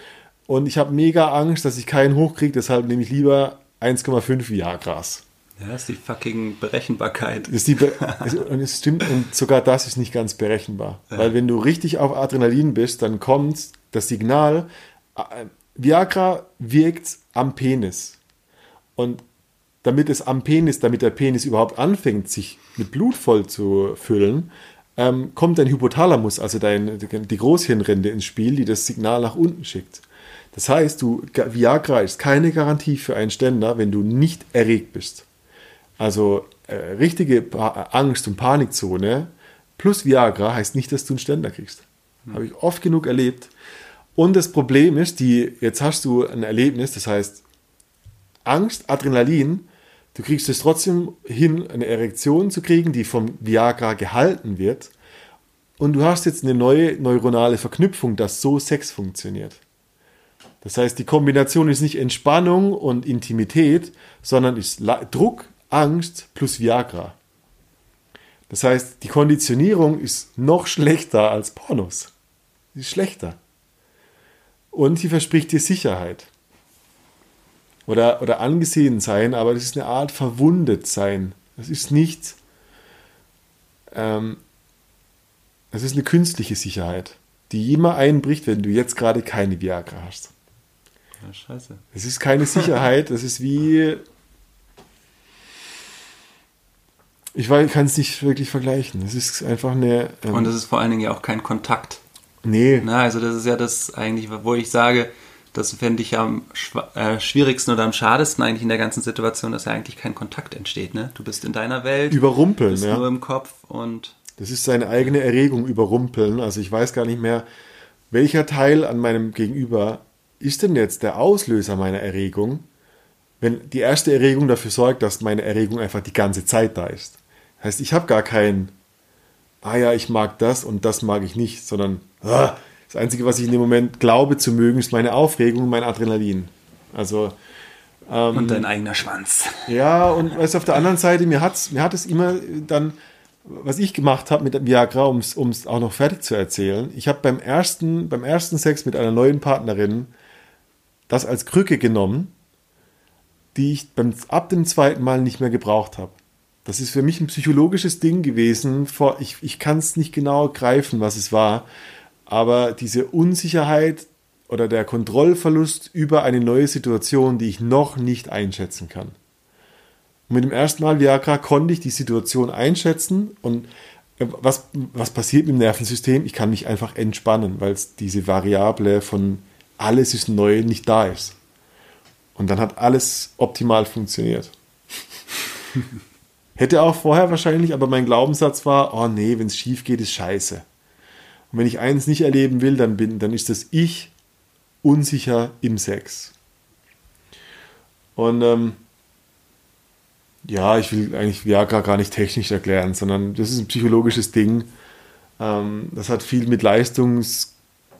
und ich habe mega Angst, dass ich keinen hochkriege, deshalb nehme ich lieber 1,5 Viagras. Ja, das ist die fucking Berechenbarkeit. Ist die Be und es stimmt, und sogar das ist nicht ganz berechenbar. Weil wenn du richtig auf Adrenalin bist, dann kommt das Signal, äh, Viagra wirkt am Penis. Und damit es am Penis, damit der Penis überhaupt anfängt, sich mit Blut voll zu füllen, ähm, kommt dein Hypothalamus, also dein, die Großhirnrinde ins Spiel, die das Signal nach unten schickt. Das heißt, du, Viagra ist keine Garantie für einen Ständer, wenn du nicht erregt bist. Also äh, richtige pa Angst- und Panikzone plus Viagra heißt nicht, dass du einen Ständer kriegst. Habe ich oft genug erlebt. Und das Problem ist, die, jetzt hast du ein Erlebnis, das heißt Angst, Adrenalin, du kriegst es trotzdem hin, eine Erektion zu kriegen, die vom Viagra gehalten wird. Und du hast jetzt eine neue neuronale Verknüpfung, dass so Sex funktioniert. Das heißt, die Kombination ist nicht Entspannung und Intimität, sondern ist Druck, Angst plus Viagra. Das heißt, die Konditionierung ist noch schlechter als Pornos. Sie ist schlechter. Und sie verspricht dir Sicherheit. Oder, oder angesehen sein, aber das ist eine Art verwundet sein. Das ist nicht, ähm, das ist eine künstliche Sicherheit, die immer einbricht, wenn du jetzt gerade keine Viagra hast. Ja, scheiße. Es ist keine Sicherheit, das ist wie. Ich kann es nicht wirklich vergleichen. Es ist einfach eine. Ähm, Und es ist vor allen Dingen ja auch kein Kontakt. Nee, Na, also das ist ja das eigentlich, wo ich sage, das fände ich am äh, schwierigsten oder am schadesten eigentlich in der ganzen Situation, dass ja eigentlich kein Kontakt entsteht. Ne? Du bist in deiner Welt, überrumpeln, bist ja. nur im Kopf und Das ist seine eigene Erregung überrumpeln. Also ich weiß gar nicht mehr, welcher Teil an meinem Gegenüber ist denn jetzt der Auslöser meiner Erregung, wenn die erste Erregung dafür sorgt, dass meine Erregung einfach die ganze Zeit da ist. Heißt, ich habe gar kein, ah ja, ich mag das und das mag ich nicht, sondern ah, das Einzige, was ich in dem Moment glaube zu mögen, ist meine Aufregung und mein Adrenalin. Also und dein eigener Schwanz. ja, und weißt, du, auf der anderen Seite, mir, hat's, mir hat es immer dann, was ich gemacht habe mit Viagra, um es auch noch fertig zu erzählen, ich habe beim ersten, beim ersten Sex mit einer neuen Partnerin das als Krücke genommen, die ich beim, ab dem zweiten Mal nicht mehr gebraucht habe. Das ist für mich ein psychologisches Ding gewesen. Ich ich kann es nicht genau greifen, was es war, aber diese Unsicherheit oder der Kontrollverlust über eine neue Situation, die ich noch nicht einschätzen kann. Und mit dem ersten Mal Viagra konnte ich die Situation einschätzen und äh, was, was passiert mit dem Nervensystem? Ich kann mich einfach entspannen, weil es diese Variable von alles ist neu nicht da ist. Und dann hat alles optimal funktioniert. Hätte auch vorher wahrscheinlich, aber mein Glaubenssatz war, oh nee, wenn es schief geht, ist scheiße. Und wenn ich eins nicht erleben will, dann, bin, dann ist das ich unsicher im Sex. Und ähm, ja, ich will eigentlich Viagra gar nicht technisch erklären, sondern das ist ein psychologisches Ding. Ähm, das hat viel mit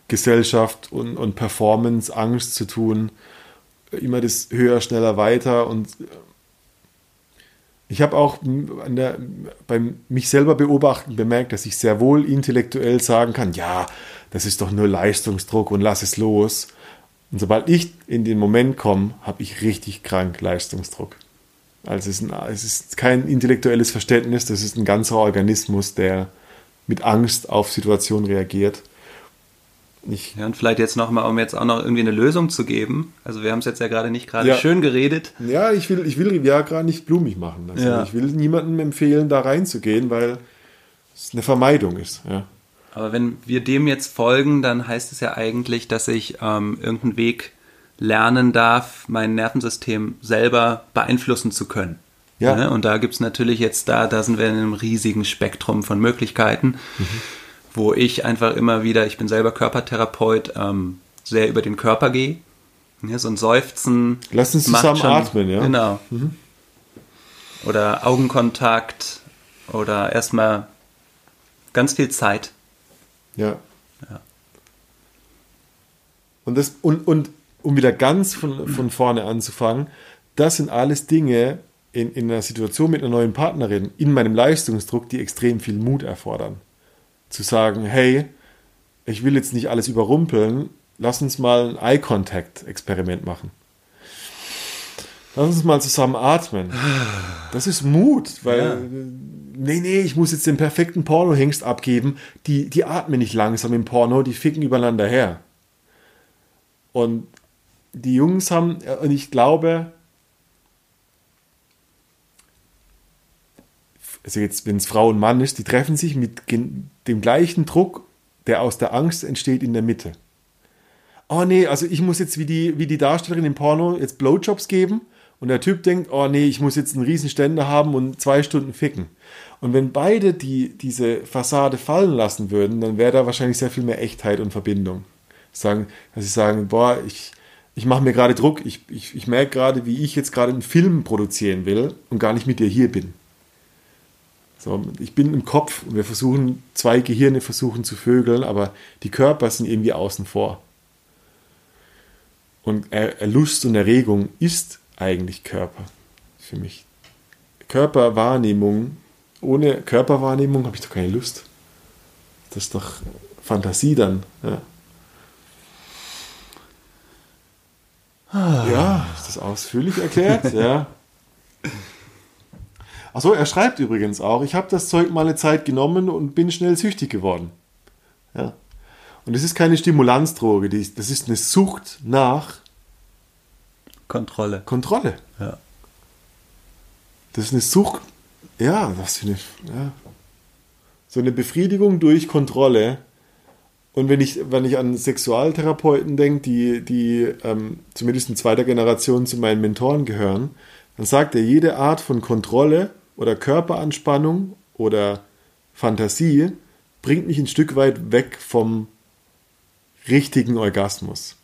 Leistungsgesellschaft und, und Performance, Angst zu tun. Immer das höher, schneller, weiter. Und ich habe auch der, beim mich selber beobachten bemerkt, dass ich sehr wohl intellektuell sagen kann, ja, das ist doch nur Leistungsdruck und lass es los. Und sobald ich in den Moment komme, habe ich richtig krank Leistungsdruck. Also es ist, ein, es ist kein intellektuelles Verständnis, das ist ein ganzer Organismus, der mit Angst auf Situationen reagiert. Ich, Ja, und vielleicht jetzt nochmal, um jetzt auch noch irgendwie eine Lösung zu geben. Also wir haben es jetzt ja gerade nicht gerade Ja. schön geredet. ja, ich will, ich will Viagra nicht blumig machen. Also Ja. Ich will niemandem empfehlen, da reinzugehen, weil es eine Vermeidung ist. Ja. Aber wenn wir dem jetzt folgen, dann heißt es ja eigentlich, dass ich ähm, irgendeinen Weg lernen darf, mein Nervensystem selber beeinflussen zu können. Ja. Ne? Und da gibt's natürlich jetzt da, da sind wir in einem riesigen Spektrum von Möglichkeiten, wo ich einfach immer wieder, ich bin selber Körpertherapeut, ähm, sehr über den Körper gehe. Ja, so ein Seufzen. Lass uns zusammen schon- atmen, ja? Genau. Oder Augenkontakt oder erstmal ganz viel Zeit. Ja. Ja. Und, das, und, und um wieder ganz von, von vorne anzufangen, das sind alles Dinge in, in einer Situation mit einer neuen Partnerin, in meinem Leistungsdruck, die extrem viel Mut erfordern. Zu sagen, hey, ich will jetzt nicht alles überrumpeln, lass uns mal ein Eye-Contact-Experiment machen. Lass uns mal zusammen atmen. Das ist Mut, weil, Ja. nee, nee, ich muss jetzt den perfekten Pornohengst abgeben. Die, die atmen nicht langsam im Porno, die ficken übereinander her. Und die Jungs haben, und ich glaube, also jetzt, wenn es Frau und Mann ist, die treffen sich mit dem gleichen Druck, der aus der Angst entsteht, in der Mitte. Oh nee, also ich muss jetzt wie die, wie die Darstellerin im Porno jetzt Blowjobs geben und der Typ denkt, oh nee, ich muss jetzt einen riesen Ständer haben und zwei Stunden ficken. Und wenn beide die, diese Fassade fallen lassen würden, dann wäre da wahrscheinlich sehr viel mehr Echtheit und Verbindung. Sagen, dass sie sagen, boah, ich, ich mache mir gerade Druck, ich, ich, ich merke gerade, wie ich jetzt gerade einen Film produzieren will und gar nicht mit dir hier bin. So, ich bin im Kopf und wir versuchen, zwei Gehirne versuchen zu vögeln, aber die Körper sind irgendwie außen vor. Und Lust und Erregung ist eigentlich Körper für mich. Körperwahrnehmung, ohne Körperwahrnehmung habe ich doch keine Lust. Das ist doch Fantasie dann. Ja, ja ist das ausführlich erklärt? ja. Achso, er schreibt übrigens auch, ich habe das Zeug mal eine Zeit genommen und bin schnell süchtig geworden. Ja. Und es ist keine Stimulanzdroge, das ist eine Sucht nach Kontrolle. Kontrolle. Ja. Das ist eine Sucht, ja, was für eine, ja. So eine Befriedigung durch Kontrolle. Und wenn ich, wenn ich an Sexualtherapeuten denke, die, die ähm, zumindest in zweiter Generation zu meinen Mentoren gehören, dann sagt er, jede Art von Kontrolle oder Körperanspannung oder Fantasie bringt mich ein Stück weit weg vom richtigen Orgasmus.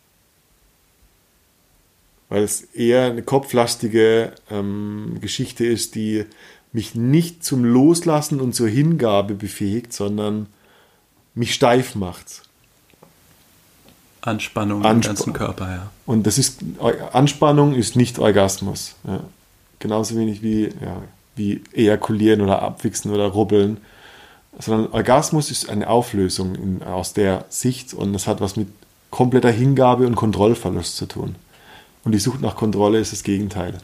Weil es eher eine kopflastige ähm, Geschichte ist, die mich nicht zum Loslassen und zur Hingabe befähigt, sondern mich steif macht. Anspannung Ansp im ganzen Körper, ja. Und das ist Anspannung ist nicht Orgasmus. Ja. Genauso wenig wie, ja, wie ejakulieren oder abwichsen oder rubbeln. Sondern Orgasmus ist eine Auflösung in, aus der Sicht und das hat was mit kompletter Hingabe und Kontrollverlust zu tun. Und die Sucht nach Kontrolle ist das Gegenteil.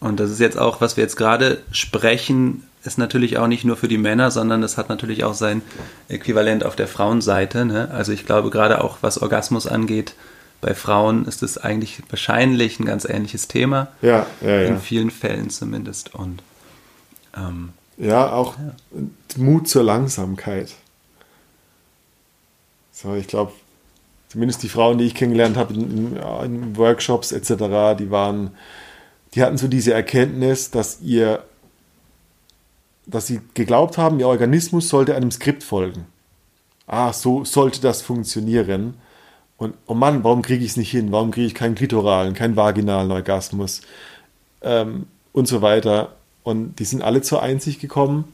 Und das ist jetzt auch, was wir jetzt gerade sprechen, ist natürlich auch nicht nur für die Männer, sondern es hat natürlich auch sein Äquivalent auf der Frauenseite. Ne? Also ich glaube, gerade auch was Orgasmus angeht, bei Frauen ist es eigentlich wahrscheinlich ein ganz ähnliches Thema. Ja, ja, ja. In vielen Fällen zumindest. Und ähm, Ja, auch Mut zur Langsamkeit. So, ich glaube, zumindest die Frauen, die ich kennengelernt habe in, ja, in Workshops etc., die waren, die hatten so diese Erkenntnis, dass ihr, dass sie geglaubt haben, ihr Organismus sollte einem Skript folgen. Ah, so sollte das funktionieren. Und oh Mann, warum kriege ich es nicht hin? Warum kriege ich keinen klitoralen, keinen vaginalen Orgasmus? Ähm, und so weiter. Und die sind alle zur Einsicht gekommen,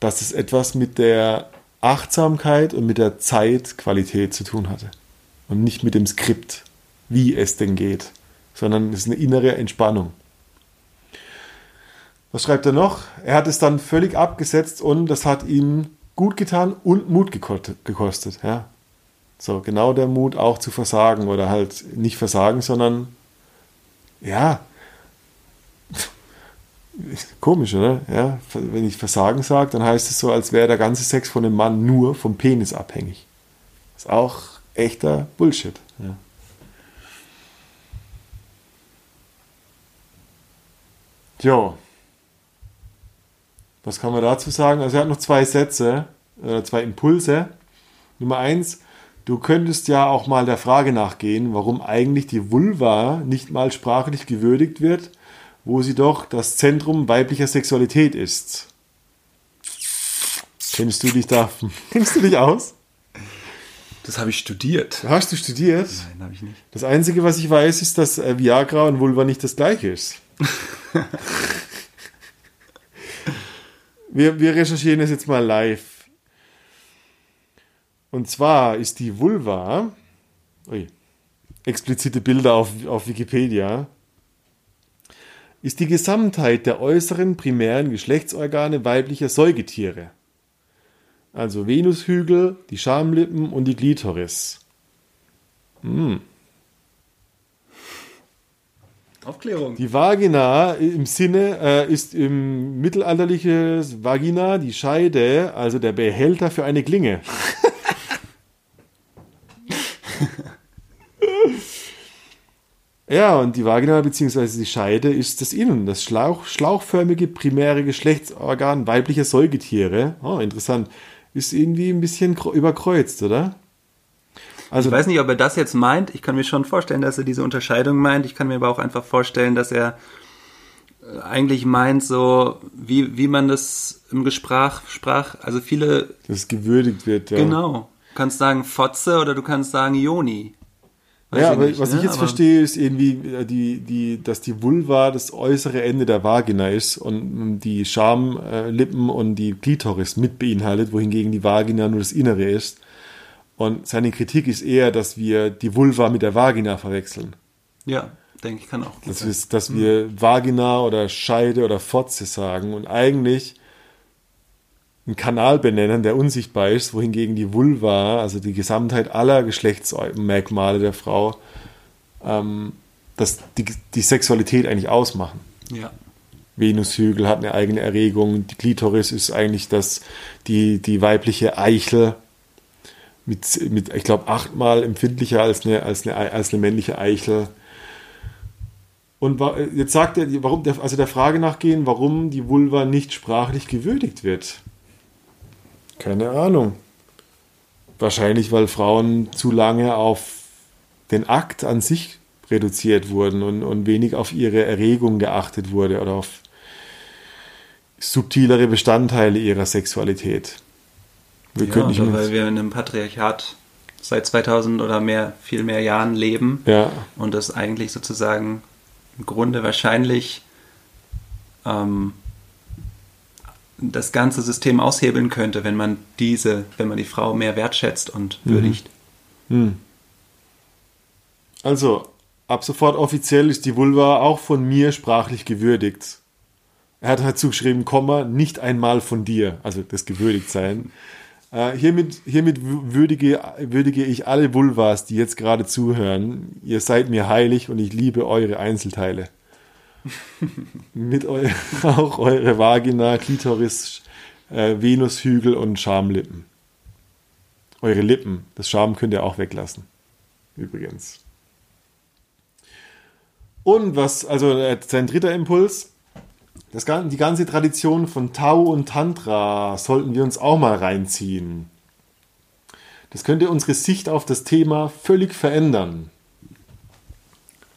dass es etwas mit der Achtsamkeit und mit der Zeitqualität zu tun hatte. Und nicht mit dem Skript, wie es denn geht, sondern es ist eine innere Entspannung. Was schreibt er noch? Er hat es dann völlig abgesetzt und das hat ihm gut getan und Mut gekostet. ja. So, genau der Mut auch zu versagen oder halt nicht versagen, sondern ja, Komisch, oder? Ja, wenn ich Versagen sage, dann heißt es so, als wäre der ganze Sex von einem Mann nur vom Penis abhängig. ist auch echter Bullshit. Ja. Jo. Was kann man dazu sagen? Also er hat noch zwei Sätze, äh, zwei Impulse. Nummer eins, du könntest ja auch mal der Frage nachgehen, warum eigentlich die Vulva nicht mal sprachlich gewürdigt wird wo sie doch das Zentrum weiblicher Sexualität ist. Kennst du dich da? Kennst du dich aus? das habe ich studiert. Hast du studiert? Nein, habe ich nicht. Das Einzige, was ich weiß, ist, dass äh, Viagra und Vulva nicht das gleiche ist. wir, wir recherchieren das jetzt mal live. Und zwar ist die Vulva, ui, explizite Bilder auf, auf Wikipedia, ist die Gesamtheit der äußeren primären Geschlechtsorgane weiblicher Säugetiere. Also Venushügel, die Schamlippen und die Glitoris. Hm. Aufklärung. Die Vagina im Sinne äh, ist im mittelalterliches Vagina die Scheide, also der Behälter für eine Klinge. ja, und die Vagina bzw. die Scheide ist das Innen, das Schlauch, schlauchförmige primäre Geschlechtsorgan weiblicher Säugetiere. Oh, interessant. Ist irgendwie ein bisschen überkreuzt, oder? Also Ich weiß nicht, ob er das jetzt meint. Ich kann mir schon vorstellen, dass er diese Unterscheidung meint. Ich kann mir aber auch einfach vorstellen, dass er äh, eigentlich meint, so wie, wie man das im Gespräch sprach. Also viele, dass es gewürdigt wird. Ja. genau. Du kannst sagen Fotze oder du kannst sagen Joni. Ja, aber was ne? ich jetzt Aber- verstehe, ist irgendwie, äh, die, die, dass die Vulva das äußere Ende der Vagina ist und die Schamlippen und die Klitoris mit beinhaltet, wohingegen die Vagina nur das Innere ist. Und seine Kritik ist eher, dass wir die Vulva mit der Vagina verwechseln. Ja, denke ich, kann auch. gut Dass, sein. dass wir Vagina oder Scheide oder Fotze sagen und eigentlich einen Kanal benennen, der unsichtbar ist, wohingegen die Vulva, also die Gesamtheit aller Geschlechtsmerkmale der Frau, ähm, das, die, die Sexualität eigentlich ausmachen. Ja. Venushügel hat eine eigene Erregung, die Klitoris ist eigentlich das, die, die weibliche Eichel mit, mit ich glaube, achtmal empfindlicher als eine, als eine, als eine männliche Eichel. Und jetzt sagt er, warum, der, also der Frage nachgehen, warum die Vulva nicht sprachlich gewürdigt wird. Keine Ahnung. wahrscheinlich, weil Frauen zu lange auf den Akt an sich reduziert wurden und, und wenig auf ihre Erregung geachtet wurde oder auf subtilere Bestandteile ihrer Sexualität. Wir ja, oder weil wir in einem Patriarchat seit 2000 oder mehr, viel mehr Jahren leben ja. und das eigentlich sozusagen im Grunde wahrscheinlich ähm, das ganze System aushebeln könnte, wenn man diese, wenn man die Frau mehr wertschätzt und mhm. würdigt. Mhm. Also, ab sofort offiziell ist die Vulva auch von mir sprachlich gewürdigt. Er hat halt zugeschrieben, Komma, nicht einmal von dir, also das gewürdigt sein. Äh, hiermit hiermit würdige, würdige ich alle Vulvas, die jetzt gerade zuhören. Ihr seid mir heilig und ich liebe eure Einzelteile. Mit eu auch eure Vagina, Klitoris, äh, Venushügel und Schamlippen. Eure Lippen. Das Scham könnt ihr auch weglassen. Übrigens. Und was, also äh, sein dritter Impuls, das, die ganze Tradition von Tao und Tantra sollten wir uns auch mal reinziehen. Das könnte unsere Sicht auf das Thema völlig verändern.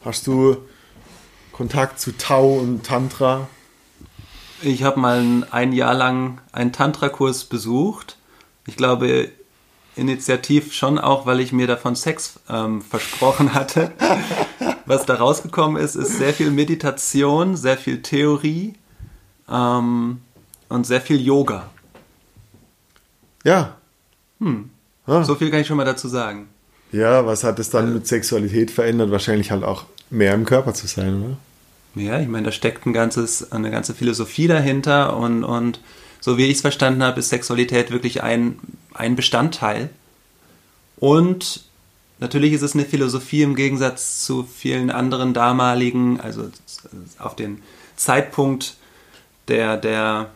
Hast du Kontakt zu Tao und Tantra? Ich habe mal ein Jahr lang einen Tantra-Kurs besucht. Ich glaube, initiativ schon auch, weil ich mir davon Sex ähm, versprochen hatte. Was da rausgekommen ist, ist sehr viel Meditation, sehr viel Theorie ähm, und sehr viel Yoga. Ja. Hm. Ah. So viel kann ich schon mal dazu sagen. Ja, was hat es dann mit Sexualität verändert? Wahrscheinlich halt auch mehr im Körper zu sein, oder? Ja, ich meine, da steckt ein ganzes, eine ganze Philosophie dahinter und, und so wie ich es verstanden habe, ist Sexualität wirklich ein, ein Bestandteil. Und natürlich ist es eine Philosophie im Gegensatz zu vielen anderen damaligen, also auf den Zeitpunkt der, der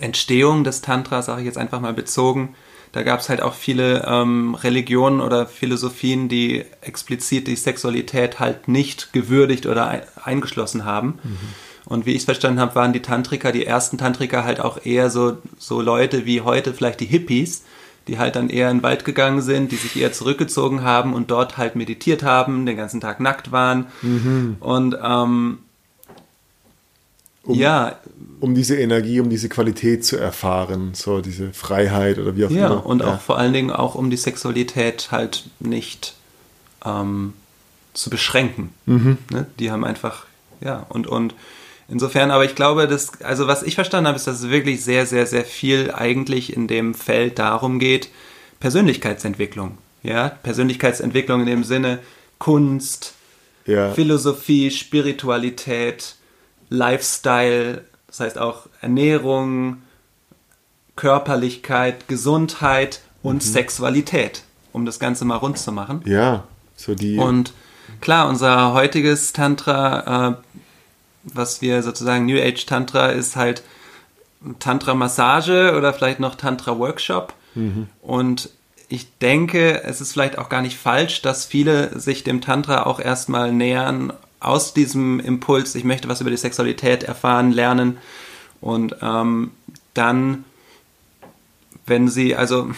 Entstehung des Tantra, sage ich jetzt einfach mal bezogen, da gab es halt auch viele ähm, Religionen oder Philosophien, die explizit die Sexualität halt nicht gewürdigt oder eingeschlossen haben. Mhm. Und wie ich es verstanden habe, waren die Tantriker, die ersten Tantriker halt auch eher so, so Leute wie heute vielleicht die Hippies, die halt dann eher in den Wald gegangen sind, die sich eher zurückgezogen haben und dort halt meditiert haben, den ganzen Tag nackt waren. Mhm. Und ähm, um, ja. Um diese Energie, um diese Qualität zu erfahren, so diese Freiheit oder wie auch ja, immer. Ja, und auch vor allen Dingen auch um die Sexualität halt nicht ähm, zu beschränken. Mhm. Ne? Die haben einfach, ja, und, und insofern, aber ich glaube, dass, also was ich verstanden habe, ist, dass es wirklich sehr, sehr, sehr viel eigentlich in dem Feld darum geht, Persönlichkeitsentwicklung. Ja, Persönlichkeitsentwicklung in dem Sinne Kunst, ja. Philosophie, Spiritualität, Lifestyle, das heißt auch Ernährung, Körperlichkeit, Gesundheit und mhm. Sexualität, um das Ganze mal rund zu machen. Ja, so die. Und klar, unser heutiges Tantra, äh, was wir sozusagen New Age Tantra ist halt Tantra-Massage oder vielleicht noch Tantra-Workshop. Mhm. Und ich denke, es ist vielleicht auch gar nicht falsch, dass viele sich dem Tantra auch erstmal nähern aus diesem Impuls, ich möchte was über die Sexualität erfahren, lernen und ähm, dann, wenn sie, also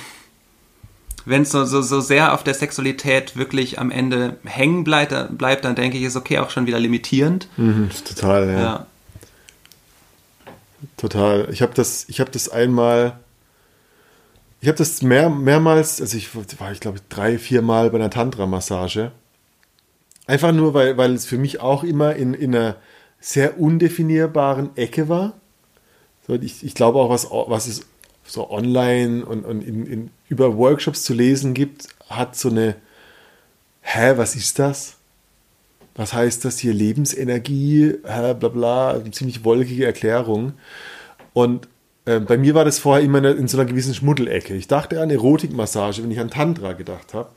wenn es so, so, so sehr auf der Sexualität wirklich am Ende hängen bleibt, bleibt dann denke ich, ist okay auch schon wieder limitierend. Mhm, total, ja. ja. Total. Ich habe das, ich habe das einmal, ich habe das mehr, mehrmals, also ich war, ich glaube, drei, vier Mal bei einer Tantra-Massage. Einfach nur, weil, weil es für mich auch immer in, in einer sehr undefinierbaren Ecke war. So, ich, ich glaube auch, was, was es so online und, und in, in, über Workshops zu lesen gibt, hat so eine, hä, was ist das? Was heißt das hier? Lebensenergie, hä, bla bla, ziemlich wolkige Erklärung. Und äh, bei mir war das vorher immer in so einer gewissen Schmuddelecke. Ich dachte an Erotikmassage, wenn ich an Tantra gedacht habe.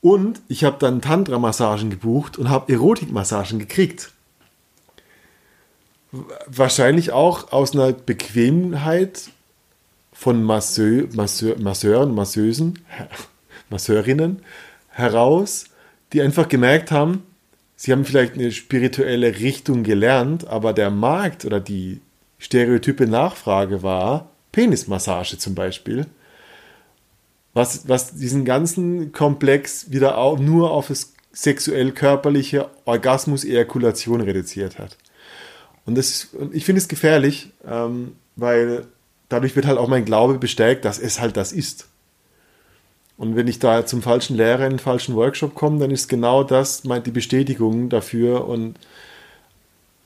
Und ich habe dann Tantra-Massagen gebucht und habe Erotik-Massagen gekriegt. Wahrscheinlich auch aus einer Bequemheit von Masseu, Masseur, Masseuren, Masseusen, Masseurinnen heraus, die einfach gemerkt haben, sie haben vielleicht eine spirituelle Richtung gelernt, aber der Markt oder die stereotype Nachfrage war Penismassage zum Beispiel was, was diesen ganzen Komplex wieder auch nur auf das sexuell-körperliche Orgasmus, Ejakulation reduziert hat. Und das, ich finde es gefährlich, ähm, weil dadurch wird halt auch mein Glaube bestärkt, dass es halt das ist. Und wenn ich da zum falschen Lehrer in den falschen Workshop komme, dann ist genau das die Bestätigung dafür. Und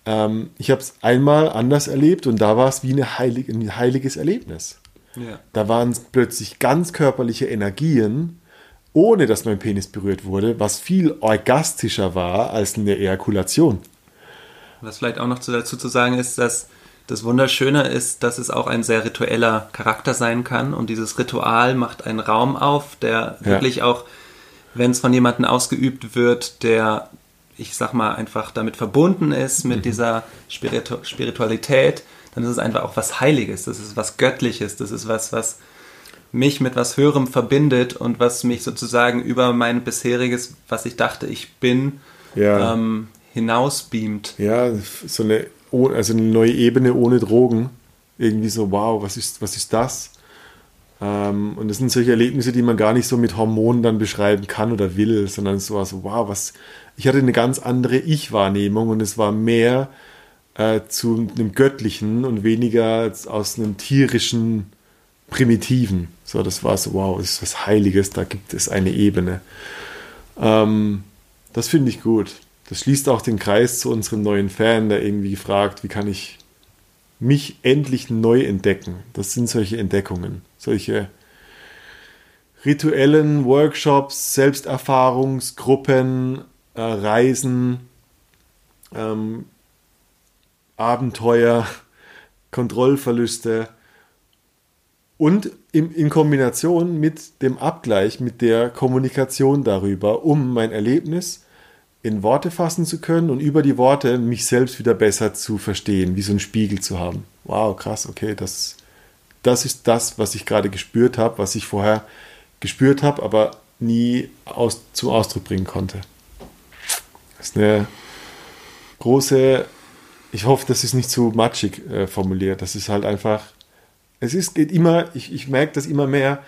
ähm, ich habe es einmal anders erlebt und da war es wie heilig, ein heiliges Erlebnis. Ja. Da waren plötzlich ganz körperliche Energien, ohne dass mein Penis berührt wurde, was viel orgastischer war als eine Ejakulation. Was vielleicht auch noch zu, dazu zu sagen ist, dass das Wunderschöne ist, dass es auch ein sehr ritueller Charakter sein kann und dieses Ritual macht einen Raum auf, der Ja. wirklich auch, wenn es von jemandem ausgeübt wird, der, ich sag mal, einfach damit verbunden ist, mit dieser Spiritu Spiritualität, dann ist es einfach auch was Heiliges, das ist was Göttliches, das ist was, was mich mit was Höherem verbindet und was mich sozusagen über mein bisheriges, was ich dachte, ich bin, Ja. ähm, hinausbeamt. Ja, so eine, also eine neue Ebene ohne Drogen. Irgendwie so, wow, was ist, was ist das? Ähm, und das sind solche Erlebnisse, die man gar nicht so mit Hormonen dann beschreiben kann oder will, sondern so, wow, was. Ich hatte eine ganz andere Ich-Wahrnehmung und es war mehr äh, zu einem Göttlichen und weniger aus einem tierischen, primitiven. So, das war so, wow, das ist was Heiliges, da gibt es eine Ebene. Ähm, das finde ich gut. Das schließt auch den Kreis zu unserem neuen Fan, der irgendwie fragt, wie kann ich mich endlich neu entdecken. Das sind solche Entdeckungen, solche rituellen Workshops, Selbsterfahrungsgruppen, äh, Reisen, ähm, Abenteuer, Kontrollverluste und in, in Kombination mit dem Abgleich, mit der Kommunikation darüber, um mein Erlebnis in Worte fassen zu können und über die Worte mich selbst wieder besser zu verstehen, wie so ein Spiegel zu haben. Wow, krass, okay, das, das ist das, was ich gerade gespürt habe, was ich vorher gespürt habe, aber nie aus, zum Ausdruck bringen konnte. Das ist eine große, ich hoffe, das ist nicht zu matschig äh, formuliert, das ist halt einfach, es ist, geht immer, ich, ich merke das immer mehr,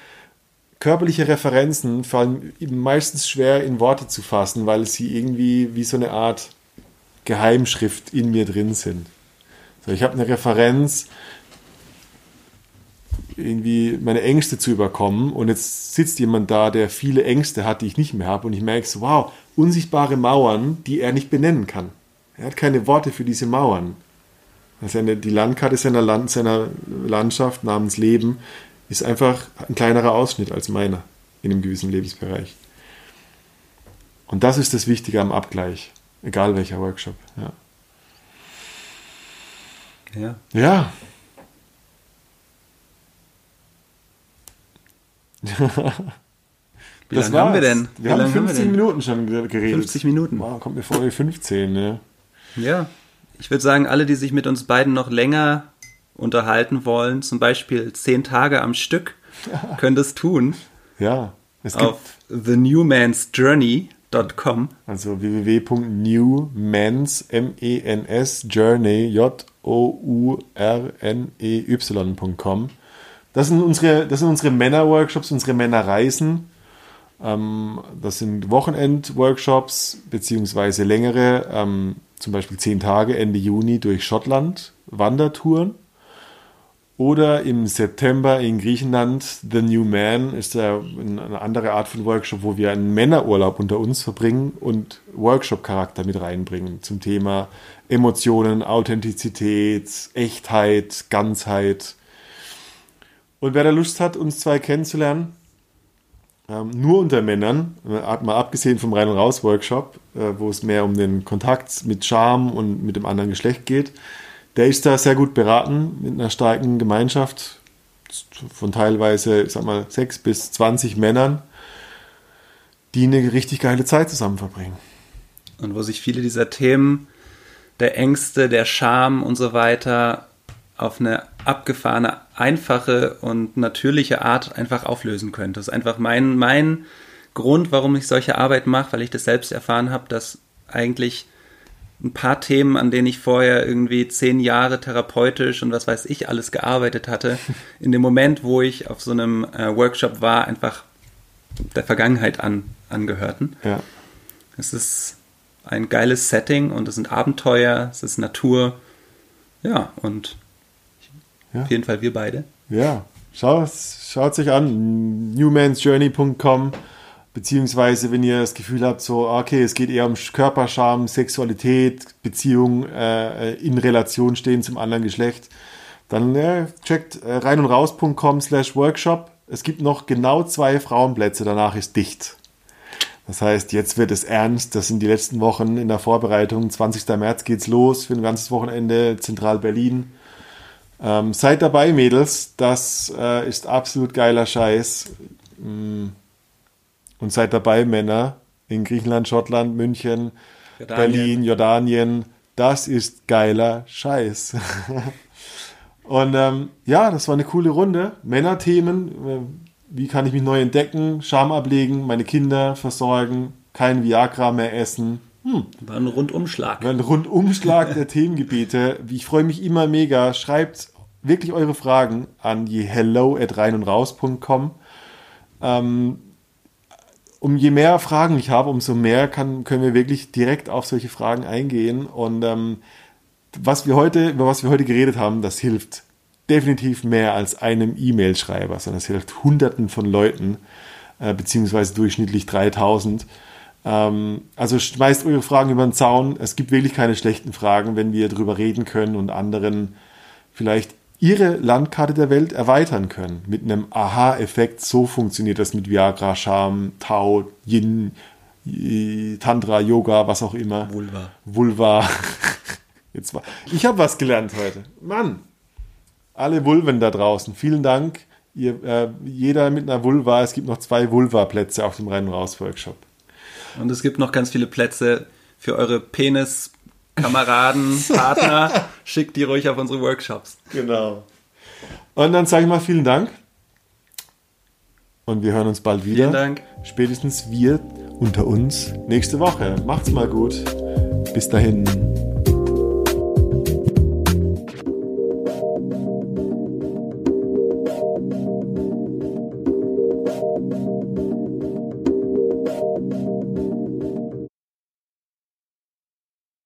körperliche Referenzen fallen meistens schwer in Worte zu fassen, weil sie irgendwie wie so eine Art Geheimschrift in mir drin sind. So, ich habe eine Referenz, irgendwie meine Ängste zu überkommen und jetzt sitzt jemand da, der viele Ängste hat, die ich nicht mehr habe und ich merke so, wow, unsichtbare Mauern, die er nicht benennen kann. Er hat keine Worte für diese Mauern. Also eine, die Landkarte seiner, Land, seiner Landschaft namens Leben ist einfach ein kleinerer Ausschnitt als meiner in einem gewissen Lebensbereich. Und das ist das Wichtige am Abgleich, egal welcher Workshop. Ja. Ja. ja. Wie lange haben wir denn? Wir Wie haben lange 15 Minuten schon ge- geredet. 50 Minuten. Wow, kommt mir vor wie 15, ne? Ja. Ich würde sagen, alle, die sich mit uns beiden noch länger unterhalten wollen, zum Beispiel zehn Tage am Stück, können das tun Ja. Es gibt auf thenewmansjourney.com. also www.newmans, M-E-N-S, Journey, J-O-U-R-N-E-Y.com. Das sind unsere, das sind unsere Männer-Workshops, unsere Männerreisen. Ähm, das sind Wochenend-Workshops, beziehungsweise längere, ähm, zum Beispiel zehn Tage Ende Juni durch Schottland, Wandertouren. Oder im September in Griechenland, The New Man, ist eine andere Art von Workshop, wo wir einen Männerurlaub unter uns verbringen und Workshop-Charakter mit reinbringen zum Thema Emotionen, Authentizität, Echtheit, Ganzheit. Und wer da Lust hat, uns zwei kennenzulernen, ähm, nur unter Männern, äh, mal abgesehen vom Rein- und Raus-Workshop, äh, wo es mehr um den Kontakt mit Charme und mit dem anderen Geschlecht geht, der ist da sehr gut beraten mit einer starken Gemeinschaft von teilweise, ich sag mal, sechs bis 20 Männern, die eine richtig geile Zeit zusammen verbringen. Und wo sich viele dieser Themen, der Ängste, der Scham und so weiter auf eine abgefahrene, einfache und natürliche Art einfach auflösen können. Das ist einfach mein, mein Grund, warum ich solche Arbeit mache, weil ich das selbst erfahren habe, dass eigentlich ein paar Themen, an denen ich vorher irgendwie zehn Jahre therapeutisch und was weiß ich alles gearbeitet hatte, in dem Moment, wo ich auf so einem äh, Workshop war, einfach der Vergangenheit an, angehörten. Ja. Es ist ein geiles Setting und es sind Abenteuer, es ist Natur. Ja, und Ja. auf jeden Fall wir beide. Ja, schaut es euch an, newmansjourney.com, beziehungsweise wenn ihr das Gefühl habt, so, okay, es geht eher um Körperscham, Sexualität, Beziehung äh, in Relation stehen zum anderen Geschlecht, dann äh, checkt äh, rein und raus.com slash workshop. Es gibt noch genau zwei Frauenplätze, danach ist dicht. Das heißt, jetzt wird es ernst. Das sind die letzten Wochen in der Vorbereitung. 20. März geht's los für ein ganzes Wochenende, Zentral Berlin. Ähm, seid dabei, Mädels. Das äh, ist absolut geiler Scheiß. Mm. Und seid dabei, Männer. In Griechenland, Schottland, München, Jordanien. Berlin, Jordanien. Das ist geiler Scheiß. Und ähm, ja, das war eine coole Runde. Männerthemen. Äh, wie kann ich mich neu entdecken? Scham ablegen, meine Kinder versorgen, kein Viagra mehr essen. War ein Rundumschlag. Ein Rundumschlag der Themengebiete. Ich freue mich immer mega. Schreibt wirklich eure Fragen an die hello at rein und raus.com. Ähm, um je mehr Fragen ich habe, umso mehr kann, können wir wirklich direkt auf solche Fragen eingehen. Und ähm, was wir heute, über was wir heute geredet haben, das hilft definitiv mehr als einem E-Mail-Schreiber, sondern es hilft Hunderten von Leuten, äh, beziehungsweise durchschnittlich 3000. Ähm, also schmeißt eure Fragen über den Zaun. Es gibt wirklich keine schlechten Fragen, wenn wir darüber reden können und anderen vielleicht ihre Landkarte der Welt erweitern können. Mit einem Aha-Effekt. So funktioniert das mit Viagra, Scham, Tao, Yin, Tantra, Yoga, was auch immer. Vulva. Vulva. Jetzt war, ich habe was gelernt heute. Mann, alle Vulven da draußen, vielen Dank. Ihr, äh, jeder mit einer Vulva, es gibt noch zwei Vulva-Plätze auf dem Rein- und Raus-Workshop. Und es gibt noch ganz viele Plätze für eure Penis-Kameraden, Partner. Schickt die ruhig auf unsere Workshops. Genau. Und dann sage ich mal vielen Dank. Und wir hören uns bald wieder. Vielen Dank. Spätestens wir unter uns nächste Woche. Macht's mal gut. Bis dahin.